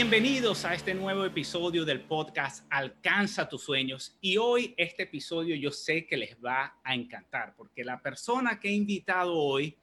Bienvenidos a este nuevo episodio del podcast Alcanza tus sueños y hoy este episodio yo sé que les va a encantar porque la persona que he invitado hoy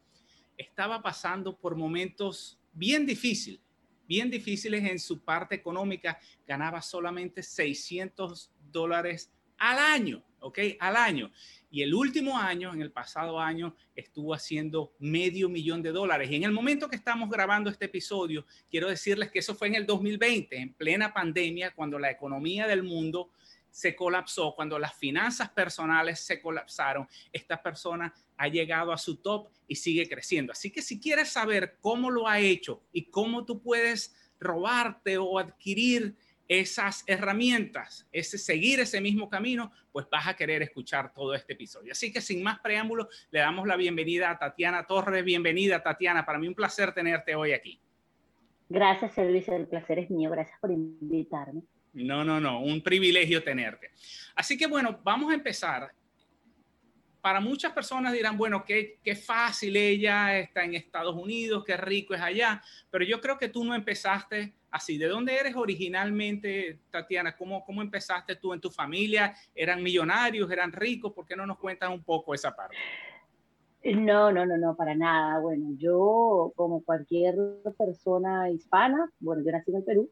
estaba pasando por momentos bien difíciles, bien difíciles en su parte económica, ganaba solamente 600 dólares al año, ¿ok? Al año. Y el último año, en el pasado año, estuvo haciendo medio millón de dólares. Y en el momento que estamos grabando este episodio, quiero decirles que eso fue en el 2020, en plena pandemia, cuando la economía del mundo se colapsó, cuando las finanzas personales se colapsaron, esta persona ha llegado a su top y sigue creciendo. Así que si quieres saber cómo lo ha hecho y cómo tú puedes robarte o adquirir esas herramientas, ese seguir ese mismo camino, pues vas a querer escuchar todo este episodio. Así que sin más preámbulos, le damos la bienvenida a Tatiana Torres. Bienvenida, Tatiana. Para mí un placer tenerte hoy aquí. Gracias, Elvis. El placer es mío. Gracias por invitarme. No, no, no. Un privilegio tenerte. Así que bueno, vamos a empezar. Para muchas personas dirán, bueno, qué, qué fácil ella está en Estados Unidos, qué rico es allá, pero yo creo que tú no empezaste así. ¿De dónde eres originalmente, Tatiana? ¿Cómo, ¿Cómo empezaste tú en tu familia? ¿Eran millonarios? ¿Eran ricos? ¿Por qué no nos cuentas un poco esa parte? No, no, no, no, para nada. Bueno, yo, como cualquier persona hispana, bueno, yo nací en el Perú,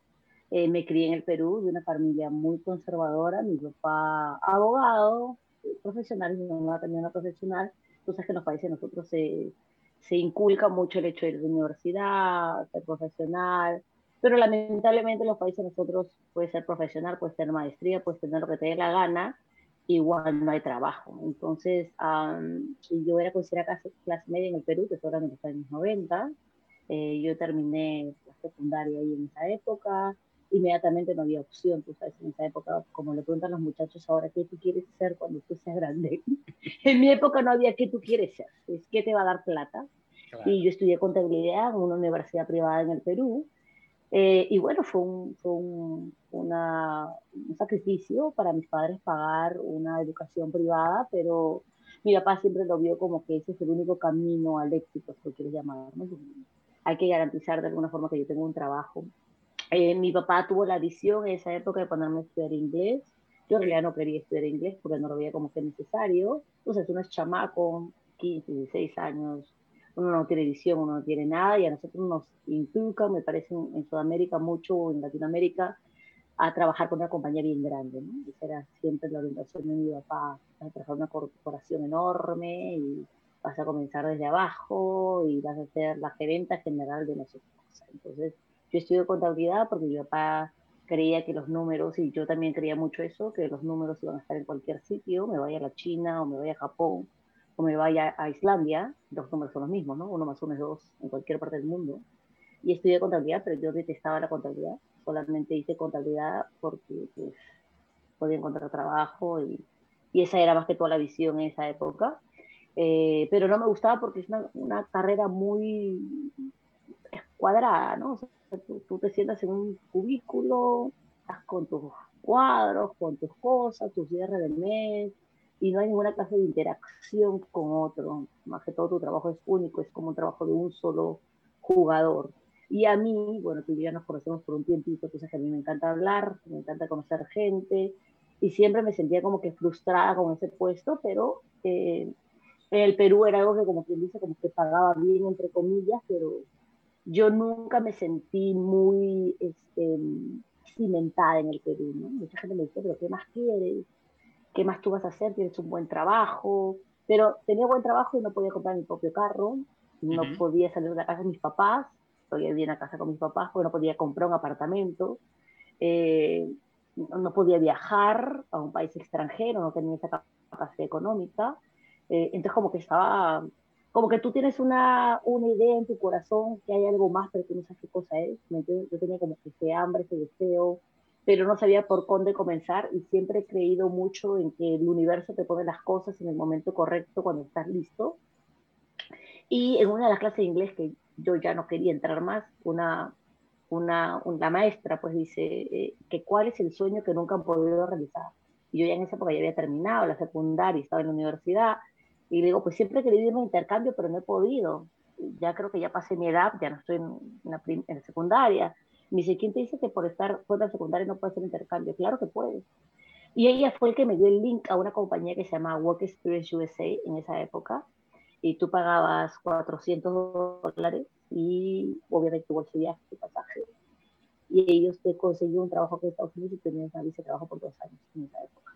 eh, me crié en el Perú de una familia muy conservadora, mi papá abogado, profesional, mi mamá también una profesional, entonces que en los países nosotros se, se inculca mucho el hecho de ir a la universidad, ser profesional, pero lamentablemente en los países nosotros puedes ser profesional, puedes tener maestría, puedes tener lo que te dé la gana, igual no hay trabajo. Entonces, yo era considerada clase, clase, media en el Perú, que fue en los años 90. Eh, yo terminé la secundaria ahí en esa época. Inmediatamente no había opción, tú sabes, en esa época, como le preguntan los muchachos ahora, ¿qué tú quieres ser cuando tú seas grande? en mi época no había ¿qué tú quieres ser? Es ¿qué te va a dar plata? Y yo estudié contabilidad en una universidad privada en el Perú eh, y bueno, fue, un, fue un, una, un, sacrificio para mis padres pagar una educación privada, pero mi papá siempre lo vio como que ese es el único camino al éxito, si lo quieres llamar. ¿no? Hay que garantizar de alguna forma que yo tengo un trabajo. Eh, mi papá tuvo la visión en esa época de ponerme a estudiar inglés. Yo en realidad no quería estudiar inglés porque no lo veía como que necesario. Entonces, uno es chamaco, 15, 16 años, uno no tiene visión, uno no tiene nada, y a nosotros nos inculca, me parece, en, Sudamérica mucho, en Latinoamérica, a trabajar con una compañía bien grande, ¿no? Esa era siempre la orientación de mi papá, a trabajar una corporación enorme y vas a comenzar desde abajo y vas a ser la gerenta general de nosotros. Entonces, yo estudio contabilidad porque mi papá creía que los números, y yo también creía mucho eso, que los números iban a estar en cualquier sitio, me vaya a la China o me vaya a Japón, o me vaya a Islandia, los números son los mismos, ¿no? Uno más uno es dos en cualquier parte del mundo. Y estudié contabilidad, pero yo detestaba la contabilidad. Solamente hice contabilidad porque pues, podía encontrar trabajo y, y, esa era más que toda la visión en esa época. Eh, pero no me gustaba porque es una, carrera muy cuadrada, ¿no? Tú, te sientas en un cubículo, estás con tus cuadros, con tus cosas, tus cierres del mes, y no hay ninguna clase de interacción con otro. Más que todo tu trabajo es único, es como un trabajo de un solo jugador. Y a mí, bueno, tú y yo nos conocemos por un tiempito, tú sabes a mí me encanta hablar, me encanta conocer gente, y siempre me sentía como que frustrada con ese puesto, pero eh, en el Perú era algo que como quien dice, como que pagaba bien, entre comillas, pero yo nunca me sentí muy este, cimentada en el Perú, ¿no? Mucha gente me dice, pero ¿qué más quieres? ¿qué más tú vas a hacer? Tienes un buen trabajo, pero tenía buen trabajo y no podía comprar mi propio carro, no podía salir de la casa de mis papás, todavía vivía en la casa con mis papás porque no podía comprar un apartamento, eh, no podía viajar a un país extranjero, no tenía esa capacidad económica, eh, entonces como que estaba, como que tú tienes una, una idea en tu corazón que hay algo más, pero que no sabes qué cosa es, yo tenía como que ese hambre, ese deseo pero no sabía por dónde comenzar y siempre he creído mucho en que el universo te pone las cosas en el momento correcto cuando estás listo. Y en una de las clases de inglés que yo ya no quería entrar más, una, una, una maestra pues dice eh, que cuál es el sueño que nunca han podido realizar. Y yo ya en esa época ya había terminado la secundaria, estaba en la universidad, y le digo, pues siempre he querido irme a intercambio, pero no he podido. Ya creo que ya pasé mi edad, ya no estoy en, la, en la secundaria me dice, ¿quién te dice que por estar fuera de secundaria no puede hacer intercambio? Claro que puedes. Y ella fue el que me dio el link a una compañía que se llama Work Experience USA en esa época. Y tú pagabas 400 dólares y obviamente tu bolsa de viaje, tu pasaje. Y ellos te consiguieron un trabajo en Estados Unidos y tenías una visa de trabajo por dos años en esa época.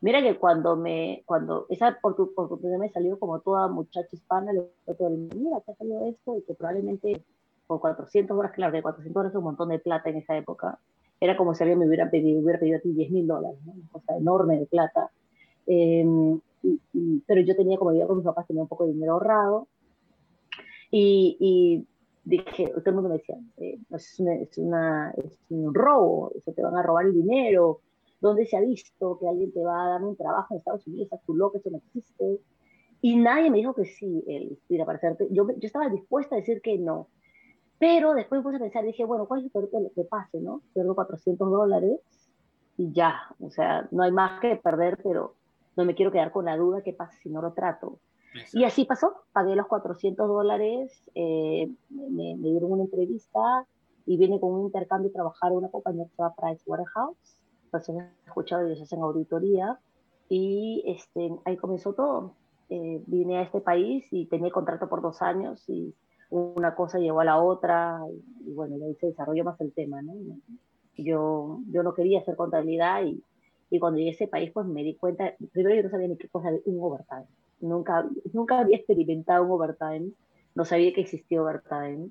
Mira que cuando me, cuando esa oportunidad me salió como toda muchacha hispana, le digo, mira, te ha salido esto y que probablemente por 400 horas, claro que 400 horas es un montón de plata en esa época. Era como si alguien me hubiera pedido, hubiera pedido a ti 10 mil dólares, una cosa enorme de plata. Em, pero yo tenía, como vivía con mis papás, tenía un poco de dinero ahorrado. Y, y dije, todo el mundo me decía, eh, es, una, es, un robo, eso te van a robar el dinero. ¿Dónde se ha visto que alguien te va a dar un trabajo en Estados Unidos? a tu loco, eso no existe. Y nadie me dijo que sí, él, mira, para hacerte, yo, yo estaba dispuesta a decir que no. Pero después me puse a pensar, dije, bueno, ¿cuál es el peor que pase, no? Pierdo 400 dólares y ya, o sea, no hay más que perder, pero no me quiero quedar con la duda qué pasa si no lo trato. Y así pasó, pagué los 400 dólares, eh, me, dieron una entrevista y vine con un intercambio a trabajar en una compañía que se llama Price He escuchado, ellos hacen auditoría y este, ahí comenzó todo. Eh, vine a este país y tenía contrato por dos años y una cosa llevó a la otra y, bueno, ahí se desarrolló más el tema, ¿no? Yo, yo no quería hacer contabilidad y, y cuando llegué a ese país pues me di cuenta, primero yo no sabía ni qué cosa era un overtime, nunca, nunca había experimentado un overtime, no sabía que existía overtime,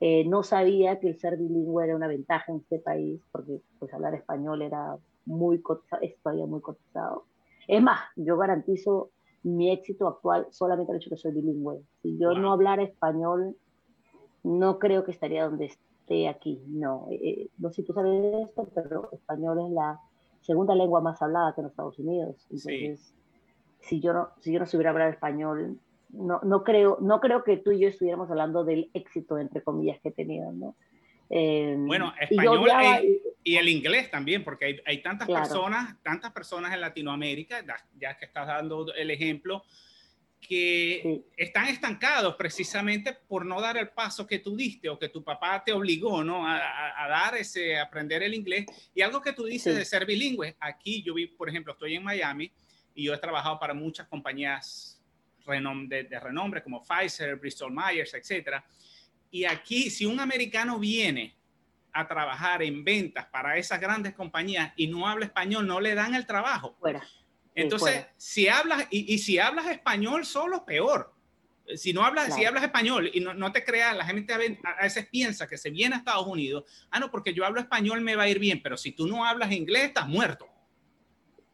eh, no sabía que el ser bilingüe era una ventaja en este país, porque pues hablar español era muy cotizado, es todavía muy cotizado. Es más, yo garantizo mi éxito actual solamente el hecho que soy bilingüe. Si yo no hablara español, no creo que estaría donde esté aquí. No, eh, eh, no sé si tú sabes esto, pero español es la segunda lengua más hablada que en Estados Unidos. Entonces, si yo no, si yo no supiera hablar español, no, no creo, no creo que tú y yo estuviéramos hablando del éxito entre comillas que he tenido, ¿no? Em, bueno, español y, el inglés también, porque hay, hay tantas personas, tantas personas en Latinoamérica, ya que estás dando el ejemplo, que están estancados precisamente por no dar el paso que tú diste o que tu papá te obligó, ¿no? A, dar ese, aprender el inglés. Y algo que tú dices de ser bilingüe, aquí yo vi, por ejemplo, estoy en Miami y yo he trabajado para muchas compañías de, de renombre como Pfizer, Bristol Myers, etcétera y aquí, si un americano viene a trabajar en ventas para esas grandes compañías y no habla español, no le dan el trabajo. Fuera. Entonces, si hablas, y, si hablas español solo, peor. Si no hablas, si hablas español y no, te creas, la gente a veces piensa que se viene a Estados Unidos, ah, no, porque yo hablo español me va a ir bien, pero si tú no hablas inglés, estás muerto.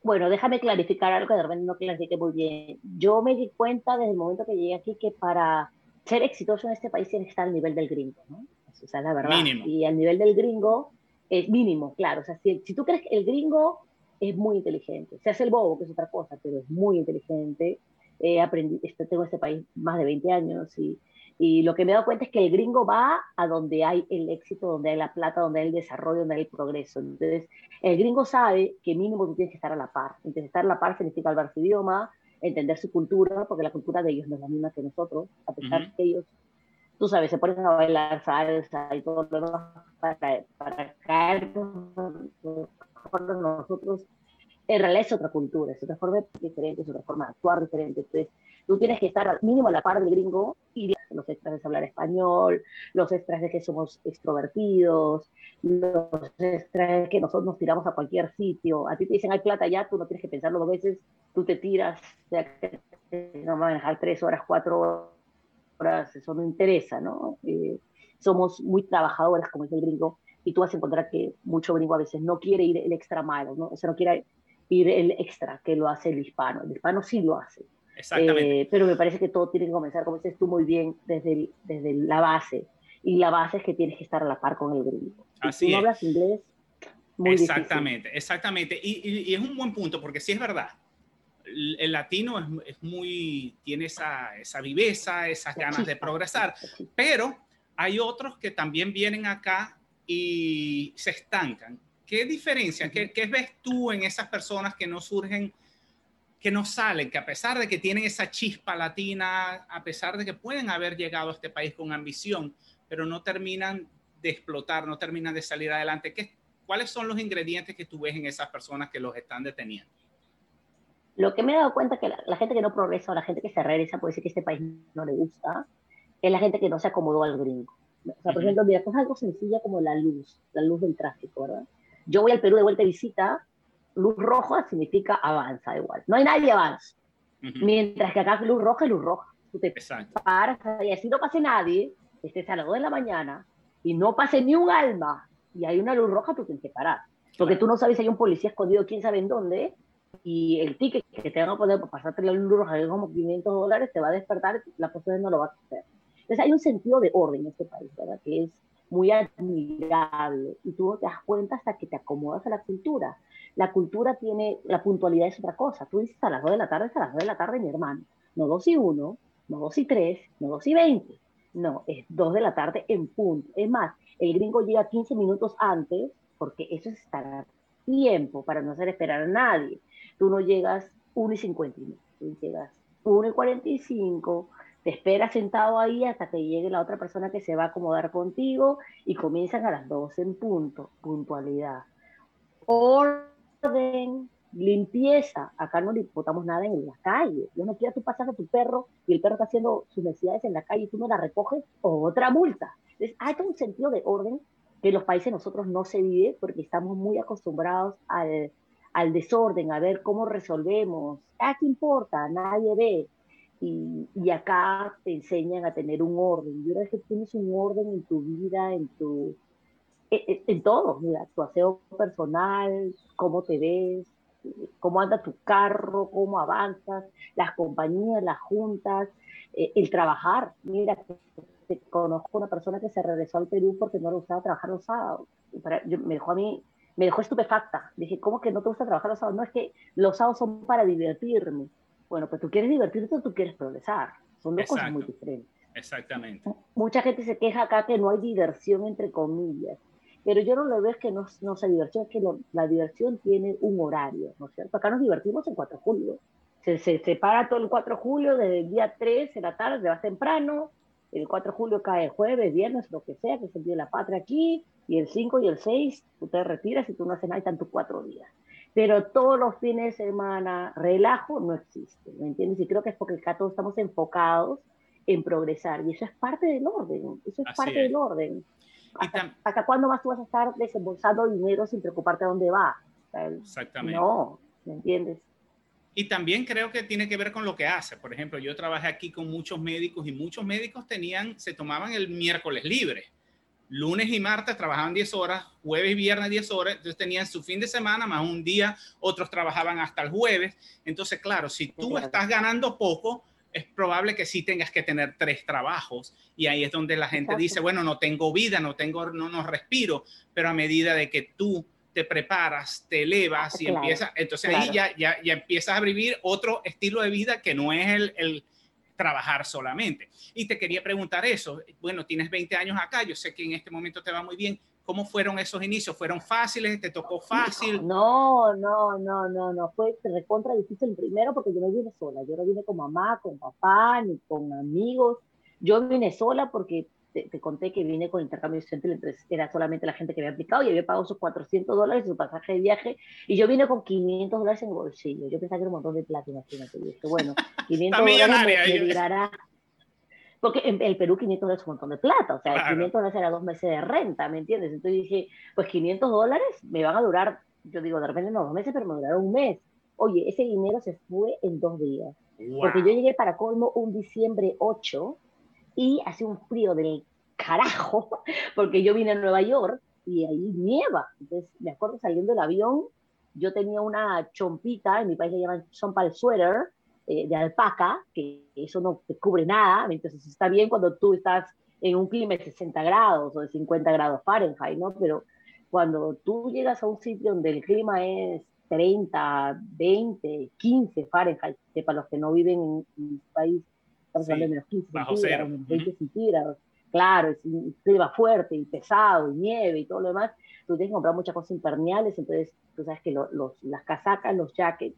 Bueno, déjame clarificar algo que de repente no clarifique muy bien. Yo me di cuenta desde el momento que llegué aquí que para ser exitoso en este país tiene que estar al nivel del gringo, ¿no? O sea, la verdad. Mínimo. Y al nivel del gringo es mínimo, claro. O sea, si, si tú crees que el gringo es muy inteligente, se hace el bobo, que es otra cosa, pero es muy inteligente. He aprendido, este, tengo en este país más de 20 años y, y lo que me he dado cuenta es que el gringo va a donde hay el éxito, donde hay la plata, donde hay el desarrollo, donde hay el progreso. Entonces, el gringo sabe que mínimo tú tienes que estar a la par. Entonces, estar a la par significa hablar su idioma, entender su cultura, porque la cultura de ellos no es la misma que nosotros, a pesar que ellos, tú sabes, se ponen a bailar salsa y todo lo demás para, para caer con nosotros, en realidad es otra cultura, es otra forma diferente, es otra forma de actuar diferente. Entonces, tú tienes que estar mínimo a la par del gringo y los extras de hablar español, los extras de que somos extrovertidos, los extras de que nosotros nos tiramos a cualquier sitio. A ti te dicen hay plata ya, tú no tienes que pensarlo dos veces, tú te tiras, sea, que no va a manejar tres horas, cuatro horas, eso no interesa, ¿no? Eh, somos muy trabajadores, como es el gringo, y tú vas a encontrar que mucho gringo a veces no quiere ir el extra mile, ¿no? O sea, no quiere ir el extra que lo hace el hispano. El hispano sí lo hace. Exactamente. Eh, pero me parece que todo tiene que comenzar, como dices tú muy bien, desde, desde la base. Y la base es que tienes que estar a la par con el gringo. Así si no hablas inglés, exactamente, exactamente. Y, es un buen punto, porque sí es verdad. El, latino es, muy, tiene esa, esa viveza, esas ganas de progresar, pero hay otros que también vienen acá y se estancan. ¿Qué diferencia? ¿Qué, ¿Qué, ves tú en esas personas que no surgen, que no salen, que a pesar de que tienen esa chispa latina, a pesar de que pueden haber llegado a este país con ambición, pero no terminan de explotar, no terminan de salir adelante? ¿Qué, ¿Cuáles son los ingredientes que tú ves en esas personas que los están deteniendo? Lo que me he dado cuenta es que la, gente que no progresa o la gente que se regresa puede decir que este país no le gusta, es la gente que no se acomodó al gringo. O sea, por ejemplo, mira, es algo sencilla como la luz, la luz del tráfico, ¿verdad? Yo voy al Perú de vuelta de visita, luz roja significa avanza igual. No hay nadie avanza. Mientras que acá luz roja es luz roja. Tú te Exacto. paras y así no pase nadie, estés a las 2 de la mañana y no pase ni un alma y hay una luz roja, tú tienes que parar. Porque tú no sabes si hay un policía escondido quién sabe en dónde y el ticket que te van a poner para pasarte la luz roja, que es como 500 dólares, te va a despertar, la persona no lo va a hacer. Entonces hay un sentido de orden en este país, ¿verdad? Que es muy admirable y tú no te das cuenta hasta que te acomodas a la cultura. La cultura tiene, la puntualidad es otra cosa. Tú dices a las 2 de la tarde, es a las 2 de la tarde, mi hermano. No 2 y 1, no 2 y 3, no 2 y 20. No, es 2 de la tarde en punto. Es más, el gringo llega 15 minutos antes, porque eso es estar a tiempo para no hacer esperar a nadie. Tú no llegas 1 y 59, tú llegas 1 y 45, te esperas sentado ahí hasta que llegue la otra persona que se va a acomodar contigo y comienzan a las 12 en punto, puntualidad. Orden, limpieza. Acá no le importamos nada en la calle. Yo no quiero tú pasas a tu perro y el perro está haciendo sus necesidades en la calle y tú no la recoges, otra multa. Entonces, hay un sentido de orden que en los países nosotros no se vive porque estamos muy acostumbrados al, al desorden, a ver cómo resolvemos. ¿A qué importa? Nadie ve. Y, y, acá te enseñan a tener un orden. Y una vez que tienes un orden en tu vida, en tu en, en todo, mira, tu aseo personal, cómo te ves, cómo anda tu carro, cómo avanzas, las compañías, las juntas, eh, el trabajar. Mira, conozco una persona que se regresó al Perú porque no le gustaba trabajar los sábados. me dejó a mí, me dejó estupefacta. Dije, ¿cómo que no te gusta trabajar los sábados? No, es que los sábados son para divertirme. Bueno, pues tú quieres divertirte o tú quieres progresar. Son dos cosas muy diferentes. Exactamente. Mucha gente se queja acá que no hay diversión, entre comillas. Pero yo no lo veo es que no, no sea diversión, es que la diversión tiene un horario, ¿no es cierto? Acá nos divertimos en 4 de julio. Se, se, se para todo el 4 de julio, desde el día 3 de la tarde, vas temprano, el 4 de julio cae jueves, viernes, lo que sea, que es el Día de la Patria aquí, y el 5 y el 6 tú te retiras y tú no haces nada están tus cuatro días. Pero todos los fines de semana, relajo no existe, ¿me entiendes? Y creo que es porque acá todos estamos enfocados en progresar, y eso es parte del orden, eso es parte del orden. ¿Hasta, cuándo más tú vas a estar desembolsando dinero sin preocuparte a dónde va? Exactamente. No, ¿me entiendes? Y también creo que tiene que ver con lo que hace. Por ejemplo, yo trabajé aquí con muchos médicos y muchos médicos tenían, se tomaban el miércoles libre. Lunes y martes trabajaban 10 horas, jueves y viernes 10 horas, entonces tenían su fin de semana más un día, otros trabajaban hasta el jueves. Entonces, claro, si tú estás ganando poco, es probable que sí tengas que tener tres trabajos y ahí es donde la gente dice, bueno, no tengo vida, no tengo, no, no respiro, pero a medida de que tú te preparas, te elevas y empiezas, entonces ahí ya, ya, ya, empiezas a vivir otro estilo de vida que no es el, el, trabajar solamente. Y te quería preguntar eso, bueno, tienes 20 años acá, yo sé que en este momento te va muy bien, ¿cómo fueron esos inicios? ¿Fueron fáciles? ¿Te tocó fácil? No, no, no, no, no, fue recontra difícil primero porque yo no vine sola, yo no vine con mamá, con papá, ni con amigos, yo vine sola porque te, conté que vine con intercambio estudiantil, entonces era solamente la gente que había aplicado y había pagado sus 400 dólares su pasaje de viaje y yo vine con 500 dólares en bolsillo. Yo pensaba que era un montón de plata, imagínate. Y dije, bueno, 500 dólares Porque en el Perú 500 dólares es un montón de plata, o sea, 500 dólares era dos meses de renta, ¿me entiendes? Entonces dije, pues 500 dólares me van a durar, yo digo, de repente no dos meses, pero me duraron un mes. Oye, ese dinero se fue en dos días. Porque yo llegué para colmo un diciembre 8 y hace un frío del carajo, porque yo vine a Nueva York y ahí nieva. Entonces, me acuerdo saliendo del avión, yo tenía una chompita, en mi país le llaman chompa sweater, eh, de alpaca, que eso no te cubre nada, entonces está bien cuando tú estás en un clima de 60 grados o de 50 grados Fahrenheit, ¿no? Pero cuando tú llegas a un sitio donde el clima es 30, 20, 15 Fahrenheit, que para los que no viven en, un país, estamos hablando de menos 15 bajo cero. 20 centígrados, claro, es un clima fuerte y pesado, y nieve y todo lo demás, tú tienes que comprar muchas cosas impermeables, entonces tú sabes que los, las casacas, los jackets,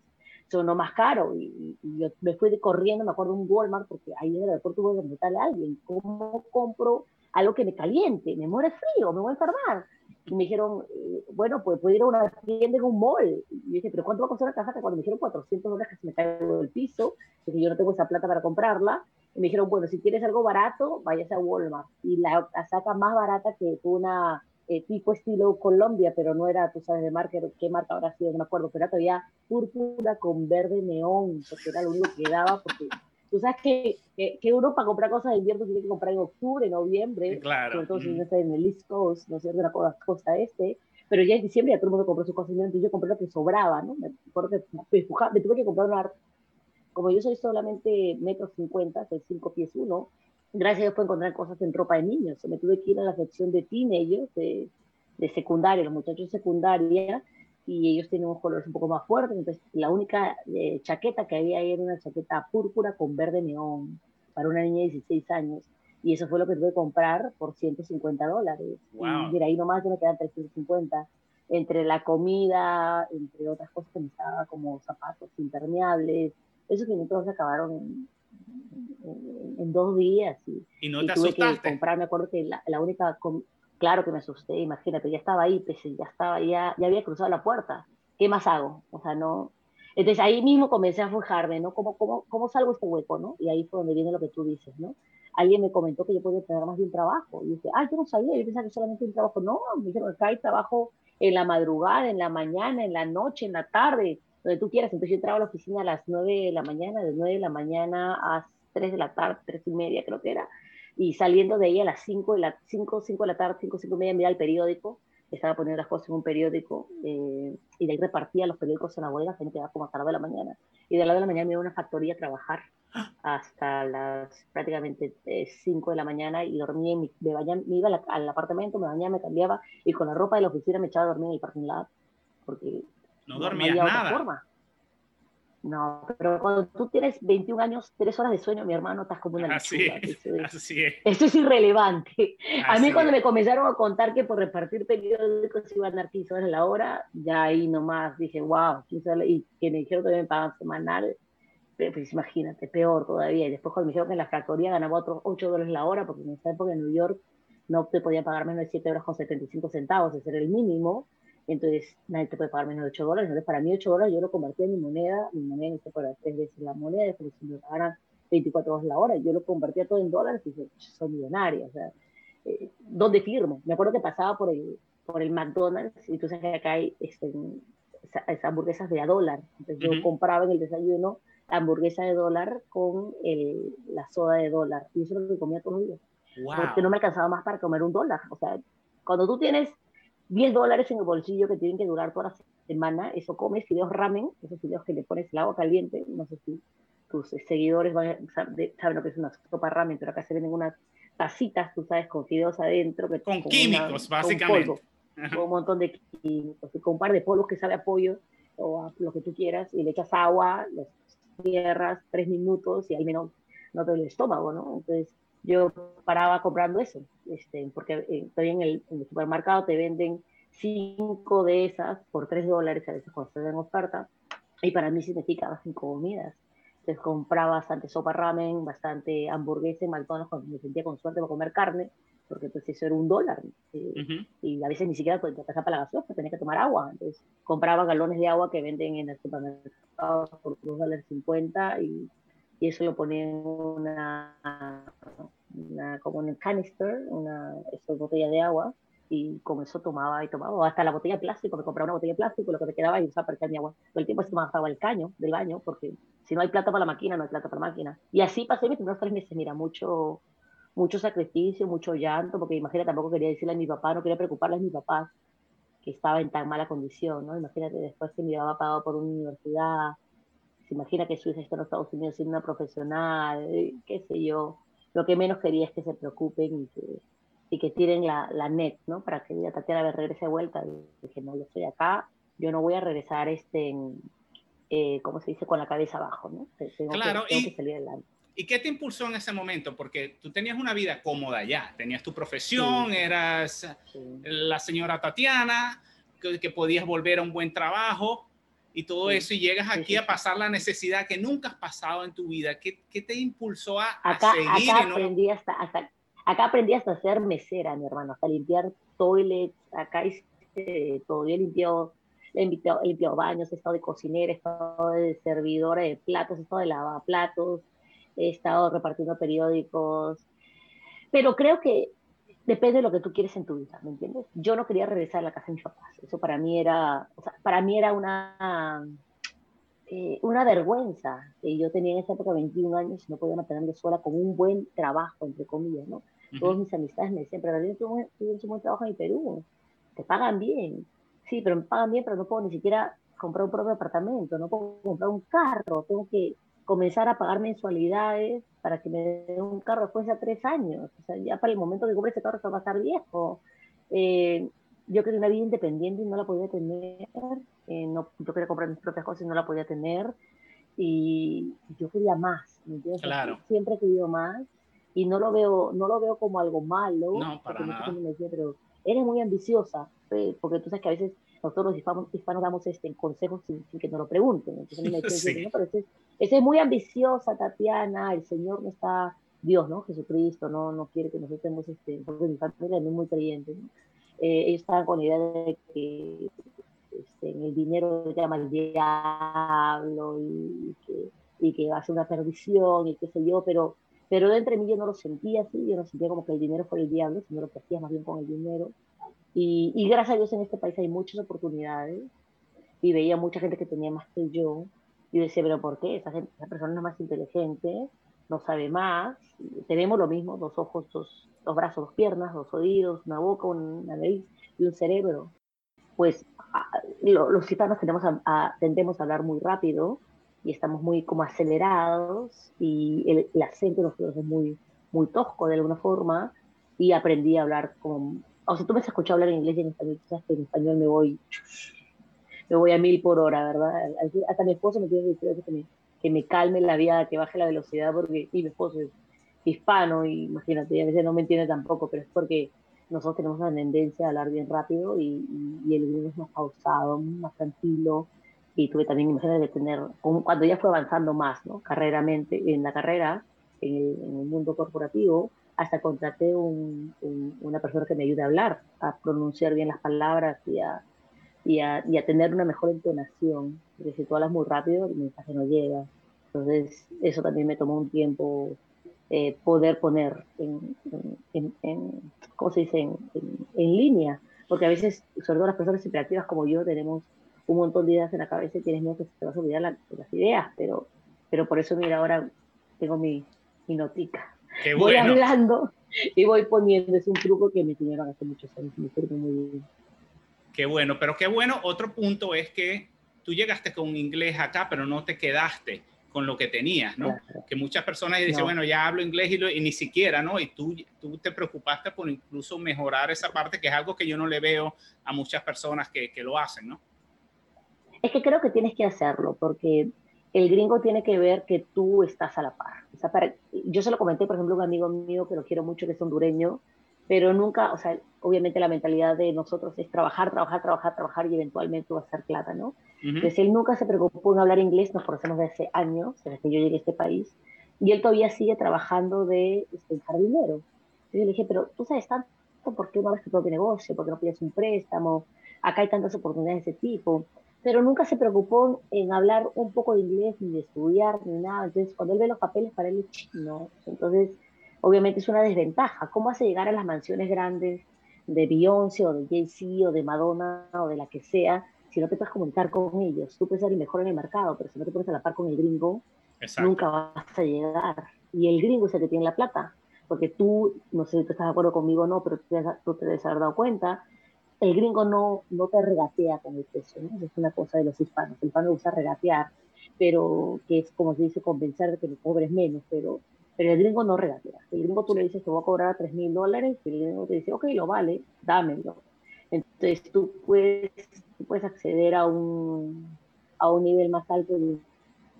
son lo más caro. Y, yo me fui corriendo, me acuerdo, un Walmart, porque ahí en el aeropuerto tuve que preguntarle a alguien, ¿cómo compro algo que me caliente? Me muere frío, me voy a enfermar. Y me dijeron, eh, bueno, pues puedo ir a una tienda en un mall. Y yo dije, ¿pero cuánto va a costar una casaca? Cuando me dijeron 400 dólares que se me caigo del piso, que yo no tengo esa plata para comprarla. Y me dijeron, bueno, si quieres algo barato, vayas a Walmart. Y la casaca más barata que una eh, tipo estilo Colombia, pero no era, tú sabes, de marca, qué marca habrá sido, no me acuerdo, pero era todavía púrpura con verde neón, porque era lo único que daba, porque tú sabes que, que, uno para comprar cosas de invierno tiene que comprar en octubre, noviembre, claro. entonces no en el East Coast, no sé, de la costa este, pero ya en diciembre ya todo el mundo compró su cosas y yo compré lo que sobraba, ¿no? Me acuerdo que me, me tuve que comprar una, como yo soy solamente metro cincuenta, soy cinco pies uno, gracias a Dios puedo encontrar cosas en ropa de niños. Me tuve que ir a la sección de teenagers, de, de secundaria, los muchachos de secundaria, y ellos tienen unos colores un poco más fuertes. Entonces, la única eh, chaqueta que había ahí era una chaqueta púrpura con verde neón para una niña de 16 años. Y eso fue lo que tuve que comprar por 150 dólares. Wow. Y mira, ahí nomás me quedan 350. Entre la comida, entre otras cosas que me estaba como zapatos impermeables, esos todos se acabaron en en, dos días. Y, ¿Y no te tuve asustaste? que comprar, me acuerdo que la, la única, claro que me asusté, imagínate, ya estaba ahí, pues, ya estaba, ya, ya había cruzado la puerta. ¿Qué más hago? O sea, no. Entonces ahí mismo comencé a fijarme, ¿no? ¿Cómo, cómo, ¿Cómo salgo este hueco, no? Y ahí fue donde viene lo que tú dices, ¿no? Alguien me comentó que yo podía tener más de un trabajo. Y dije, ah, yo no sabía, yo pensaba que solamente un trabajo. No, me dijeron, acá hay trabajo en la madrugada, en la mañana, en la noche, en la tarde, donde tú quieras. Entonces yo entraba a la oficina a las 9 de la mañana, de 9 de la mañana a 3 de la tarde, 3 y media creo que era, y saliendo de ahí a las 5 de la, 5, 5 de la tarde, 5, 5 y media, miraba el periódico, estaba poniendo las cosas en un periódico, eh, y de ahí repartía los periódicos en la bodega, gente quedaba como hasta la de la mañana, y de la de la mañana me iba a una factoría a trabajar hasta las prácticamente 5 de la mañana y dormía, me, me iba al, apartamento, me bañaba, me cambiaba, y con la ropa de la oficina me echaba a dormir en el parking lot, porque no, dormía nada. forma. No, pero cuando tú tienes 21 años, 3 horas de sueño, mi hermano, estás como una así Es, así es. Eso es irrelevante. a mí cuando me comenzaron a contar que por repartir periódicos iban a dar 15 horas a la hora, ya ahí nomás dije, wow, 15 horas, y que me dijeron que me pagaban semanal, pues imagínate, peor todavía. Y después cuando me dijeron que en la factoría ganaba otros 8 dólares la hora, porque en esa época en New York no te podía pagar menos de 7 euros con 75 centavos, ese era el mínimo, entonces nadie te puede pagar menos de 8 dólares. Entonces, para mí 8 dólares yo lo convertí en mi moneda, mi moneda se para tres veces la moneda, después si me pagaran 24 dólares la hora, yo lo convertía todo en dólares y dije, soy millonaria, o sea, eh, ¿dónde firmo? Me acuerdo que pasaba por el, por el McDonald's y tú sabes que acá hay este, esas hamburguesas de a dólar, entonces yo compraba en el desayuno hamburguesa de dólar con el, la soda de dólar y eso es lo que comía todos los días. Porque no me alcanzaba más para comer un dólar. O sea, cuando tú tienes 10 dólares en el bolsillo que tienen que durar toda la semana, eso comes fideos ramen, esos fideos que le pones el agua caliente, no sé si tus seguidores van, saben lo que es una sopa ramen, pero acá se venden unas tacitas, tú sabes, con fideos adentro. Que, con, químicos, básicamente. Con, un montón de químicos, y con un par de polvos que sabe a pollo, o a lo que tú quieras, y le echas agua, los cierras tres minutos y al menos no te duele el estómago, ¿no? Entonces, yo paraba comprando eso, este, porque eh, en el, en el, supermercado te venden cinco de esas por tres dólares, a veces cuando se en oferta, y para mí significaba cinco comidas. Entonces compraba bastante sopa ramen, bastante hamburguesa en McDonald's cuando me sentía con suerte para comer carne, porque entonces eso era un dólar. Eh, y a veces ni siquiera podía pasar para la gaseosa, tenía que tomar agua. Entonces compraba galones de agua que venden en el supermercado por dos dólares cincuenta y y eso lo ponía en una, como en un canister, una botella de agua, y con eso tomaba y tomaba, o hasta la botella de plástico, me compraba una botella de plástico, lo que me quedaba y usaba para echar mi agua. Todo el tiempo se bajaba el caño del baño, porque si no hay plata para la máquina, no hay plata para la máquina. Y así pasé mis primeros tres meses, mira, mucho, mucho sacrificio, mucho llanto, porque imagínate, tampoco quería decirle a mi papá, no quería preocuparle a mi papá que estaba en tan mala condición, ¿no? Imagínate después que mi papá pagado por una universidad, imagina que Suiza está en Estados Unidos siendo una profesional, qué sé yo. Lo que menos quería es que se preocupen y que, y que tiren la, la net, ¿no? Para que diga Tatiana a regrese de vuelta. Y dije, no, yo estoy acá, yo no voy a regresar este, en, eh, ¿cómo se dice? Con la cabeza abajo, ¿no? claro, y, salir adelante. ¿Y qué te impulsó en ese momento? Porque tú tenías una vida cómoda ya, tenías tu profesión, eras la señora Tatiana, que, podías volver a un buen trabajo y todo eso, y llegas aquí a pasar la necesidad que nunca has pasado en tu vida. ¿Qué, qué te impulsó a, acá, seguir? Acá, aprendí hasta, hasta, acá aprendí hasta ser mesera, mi hermano, hasta limpiar toilets, acá hice todo, yo limpiado he limpiado, baños, he estado de cocinera, he estado de servidora de platos, he estado de lavaplatos, he estado repartiendo periódicos, pero creo que depende de lo que tú quieres en tu vida, ¿me entiendes? Yo no quería regresar a la casa de mis papás, eso para mí era, o sea, para mí era una, eh, una vergüenza, que yo tenía en esa época 21 años y no podía mantenerme sola con un buen trabajo, entre comillas, ¿no? Todos mis amistades me decían, pero tú tienes un buen trabajo en Perú, te pagan bien, sí, pero me pagan bien, pero no puedo ni siquiera comprar un propio apartamento, no puedo comprar un carro, tengo que comenzar a pagar mensualidades para que me den un carro después de tres años. O sea, ya para el momento que compre ese carro se va a estar viejo. Eh, yo quería una vida independiente y no la podía tener. Eh, no, yo quería comprar mis propias cosas y no la podía tener. Y yo quería más. Claro. Siempre he querido más y no lo veo, no lo veo como algo malo. No, para nada. Me decía, pero eres muy ambiciosa, porque tú sabes que a veces nosotros los hispanos, damos este, consejos sin, que nos lo pregunten. Entonces me dicen, pero ese, es muy ambiciosa, Tatiana, el Señor no está, Dios, ¿no? Jesucristo, no, no quiere que nosotros estemos, este, porque mi familia es muy creyente, ¿no? Eh, ellos estaban con la idea de que este, el dinero llama al diablo y, que, y que va a ser una perdición y qué sé yo, pero, pero dentro de mí yo no lo sentía así, yo no sentía como que el dinero fuera el diablo, sino lo que hacía más bien con el dinero. Y, y, gracias a Dios en este país hay muchas oportunidades y veía mucha gente que tenía más que yo. Y decía, pero ¿por qué? Esa, gente, esa persona es más inteligente, no sabe más, tenemos lo mismo, dos ojos, dos, dos brazos, dos piernas, dos oídos, una boca, una nariz y un cerebro. Pues los hispanos tendemos a, tendemos a hablar muy rápido y estamos muy como acelerados y el, el acento de nosotros es muy, muy tosco de alguna forma y aprendí a hablar como o sea, tú me has escuchado hablar en inglés y en español, que en español me voy, me voy a mil por hora, ¿verdad? Hasta mi esposo me tiene que decir que me, que me calme la vida, que baje la velocidad, porque mi esposo es hispano y imagínate, a veces no me entiende tampoco, pero es porque nosotros tenemos una tendencia a hablar bien rápido y, y, el gringo es más pausado, más tranquilo. Y tuve también, imagínate, tener, cuando ya fue avanzando más, ¿no? Carreramente, en la carrera, en en el mundo corporativo, hasta contraté un, una persona que me ayude a hablar, a pronunciar bien las palabras y a, y a, y a tener una mejor entonación, porque si tú hablas muy rápido, el mensaje no llega. Entonces, eso también me tomó un tiempo eh, poder poner en, en, en, ¿cómo se dice?, en, línea, porque a veces, sobre todo las personas hiperactivas como yo, tenemos un montón de ideas en la cabeza y tienes miedo que se te vas a olvidar las ideas, pero, pero por eso, mira, ahora tengo mi, mi notica voy hablando y voy poniendo. Es un truco que me enseñaron hace muchos años. Me sirve muy bien. Qué bueno, pero qué bueno. Otro punto es que tú llegaste con inglés acá, pero no te quedaste con lo que tenías, ¿no? Que muchas personas dicen, bueno, ya hablo inglés y, y, ni siquiera, ¿no? Y tú, tú te preocupaste por incluso mejorar esa parte, que es algo que yo no le veo a muchas personas que, que lo hacen, ¿no? Es que creo que tienes que hacerlo, porque el gringo tiene que ver que tú estás a la par. O sea, para, yo se lo comenté, por ejemplo, a un amigo mío que lo quiero mucho, que es hondureño, pero nunca, o sea, obviamente la mentalidad de nosotros es trabajar, trabajar, trabajar, trabajar y eventualmente va a ser plata, ¿no? Entonces él nunca se preocupó en hablar inglés, nos conocemos desde hace años, desde que yo llegué a este país, y él todavía sigue trabajando de este, jardinero. Entonces yo le dije, pero tú sabes tanto, ¿por qué no haces tu propio negocio? ¿Por qué no pides un préstamo? Acá hay tantas oportunidades de ese tipo pero nunca se preocupó en hablar un poco de inglés, ni de estudiar, ni nada. Entonces, cuando él ve los papeles, para él es chino. Entonces, obviamente es una desventaja. ¿Cómo hace llegar a las mansiones grandes de Beyoncé o de Jay-Z o de Madonna o de la que sea si no te puedes comunicar con ellos? Tú puedes ser el mejor en el mercado, pero si no te pones a la par con el gringo, nunca vas a llegar. Y el gringo es el que tiene la plata. Porque tú, no sé si tú estás de acuerdo conmigo o no, pero tú te, tú te debes haber dado cuenta el gringo no, no te regatea con el precio, ¿no? Es una cosa de los hispanos. El hispano usa regatear, pero que es como se dice convencer de que le cobres menos, pero Pero el gringo no regatea. El gringo tú le dices, te voy a cobrar 3 mil dólares, y el gringo te dice, ok, lo vale, dámelo. Entonces tú puedes, puedes acceder a un, a un nivel más alto de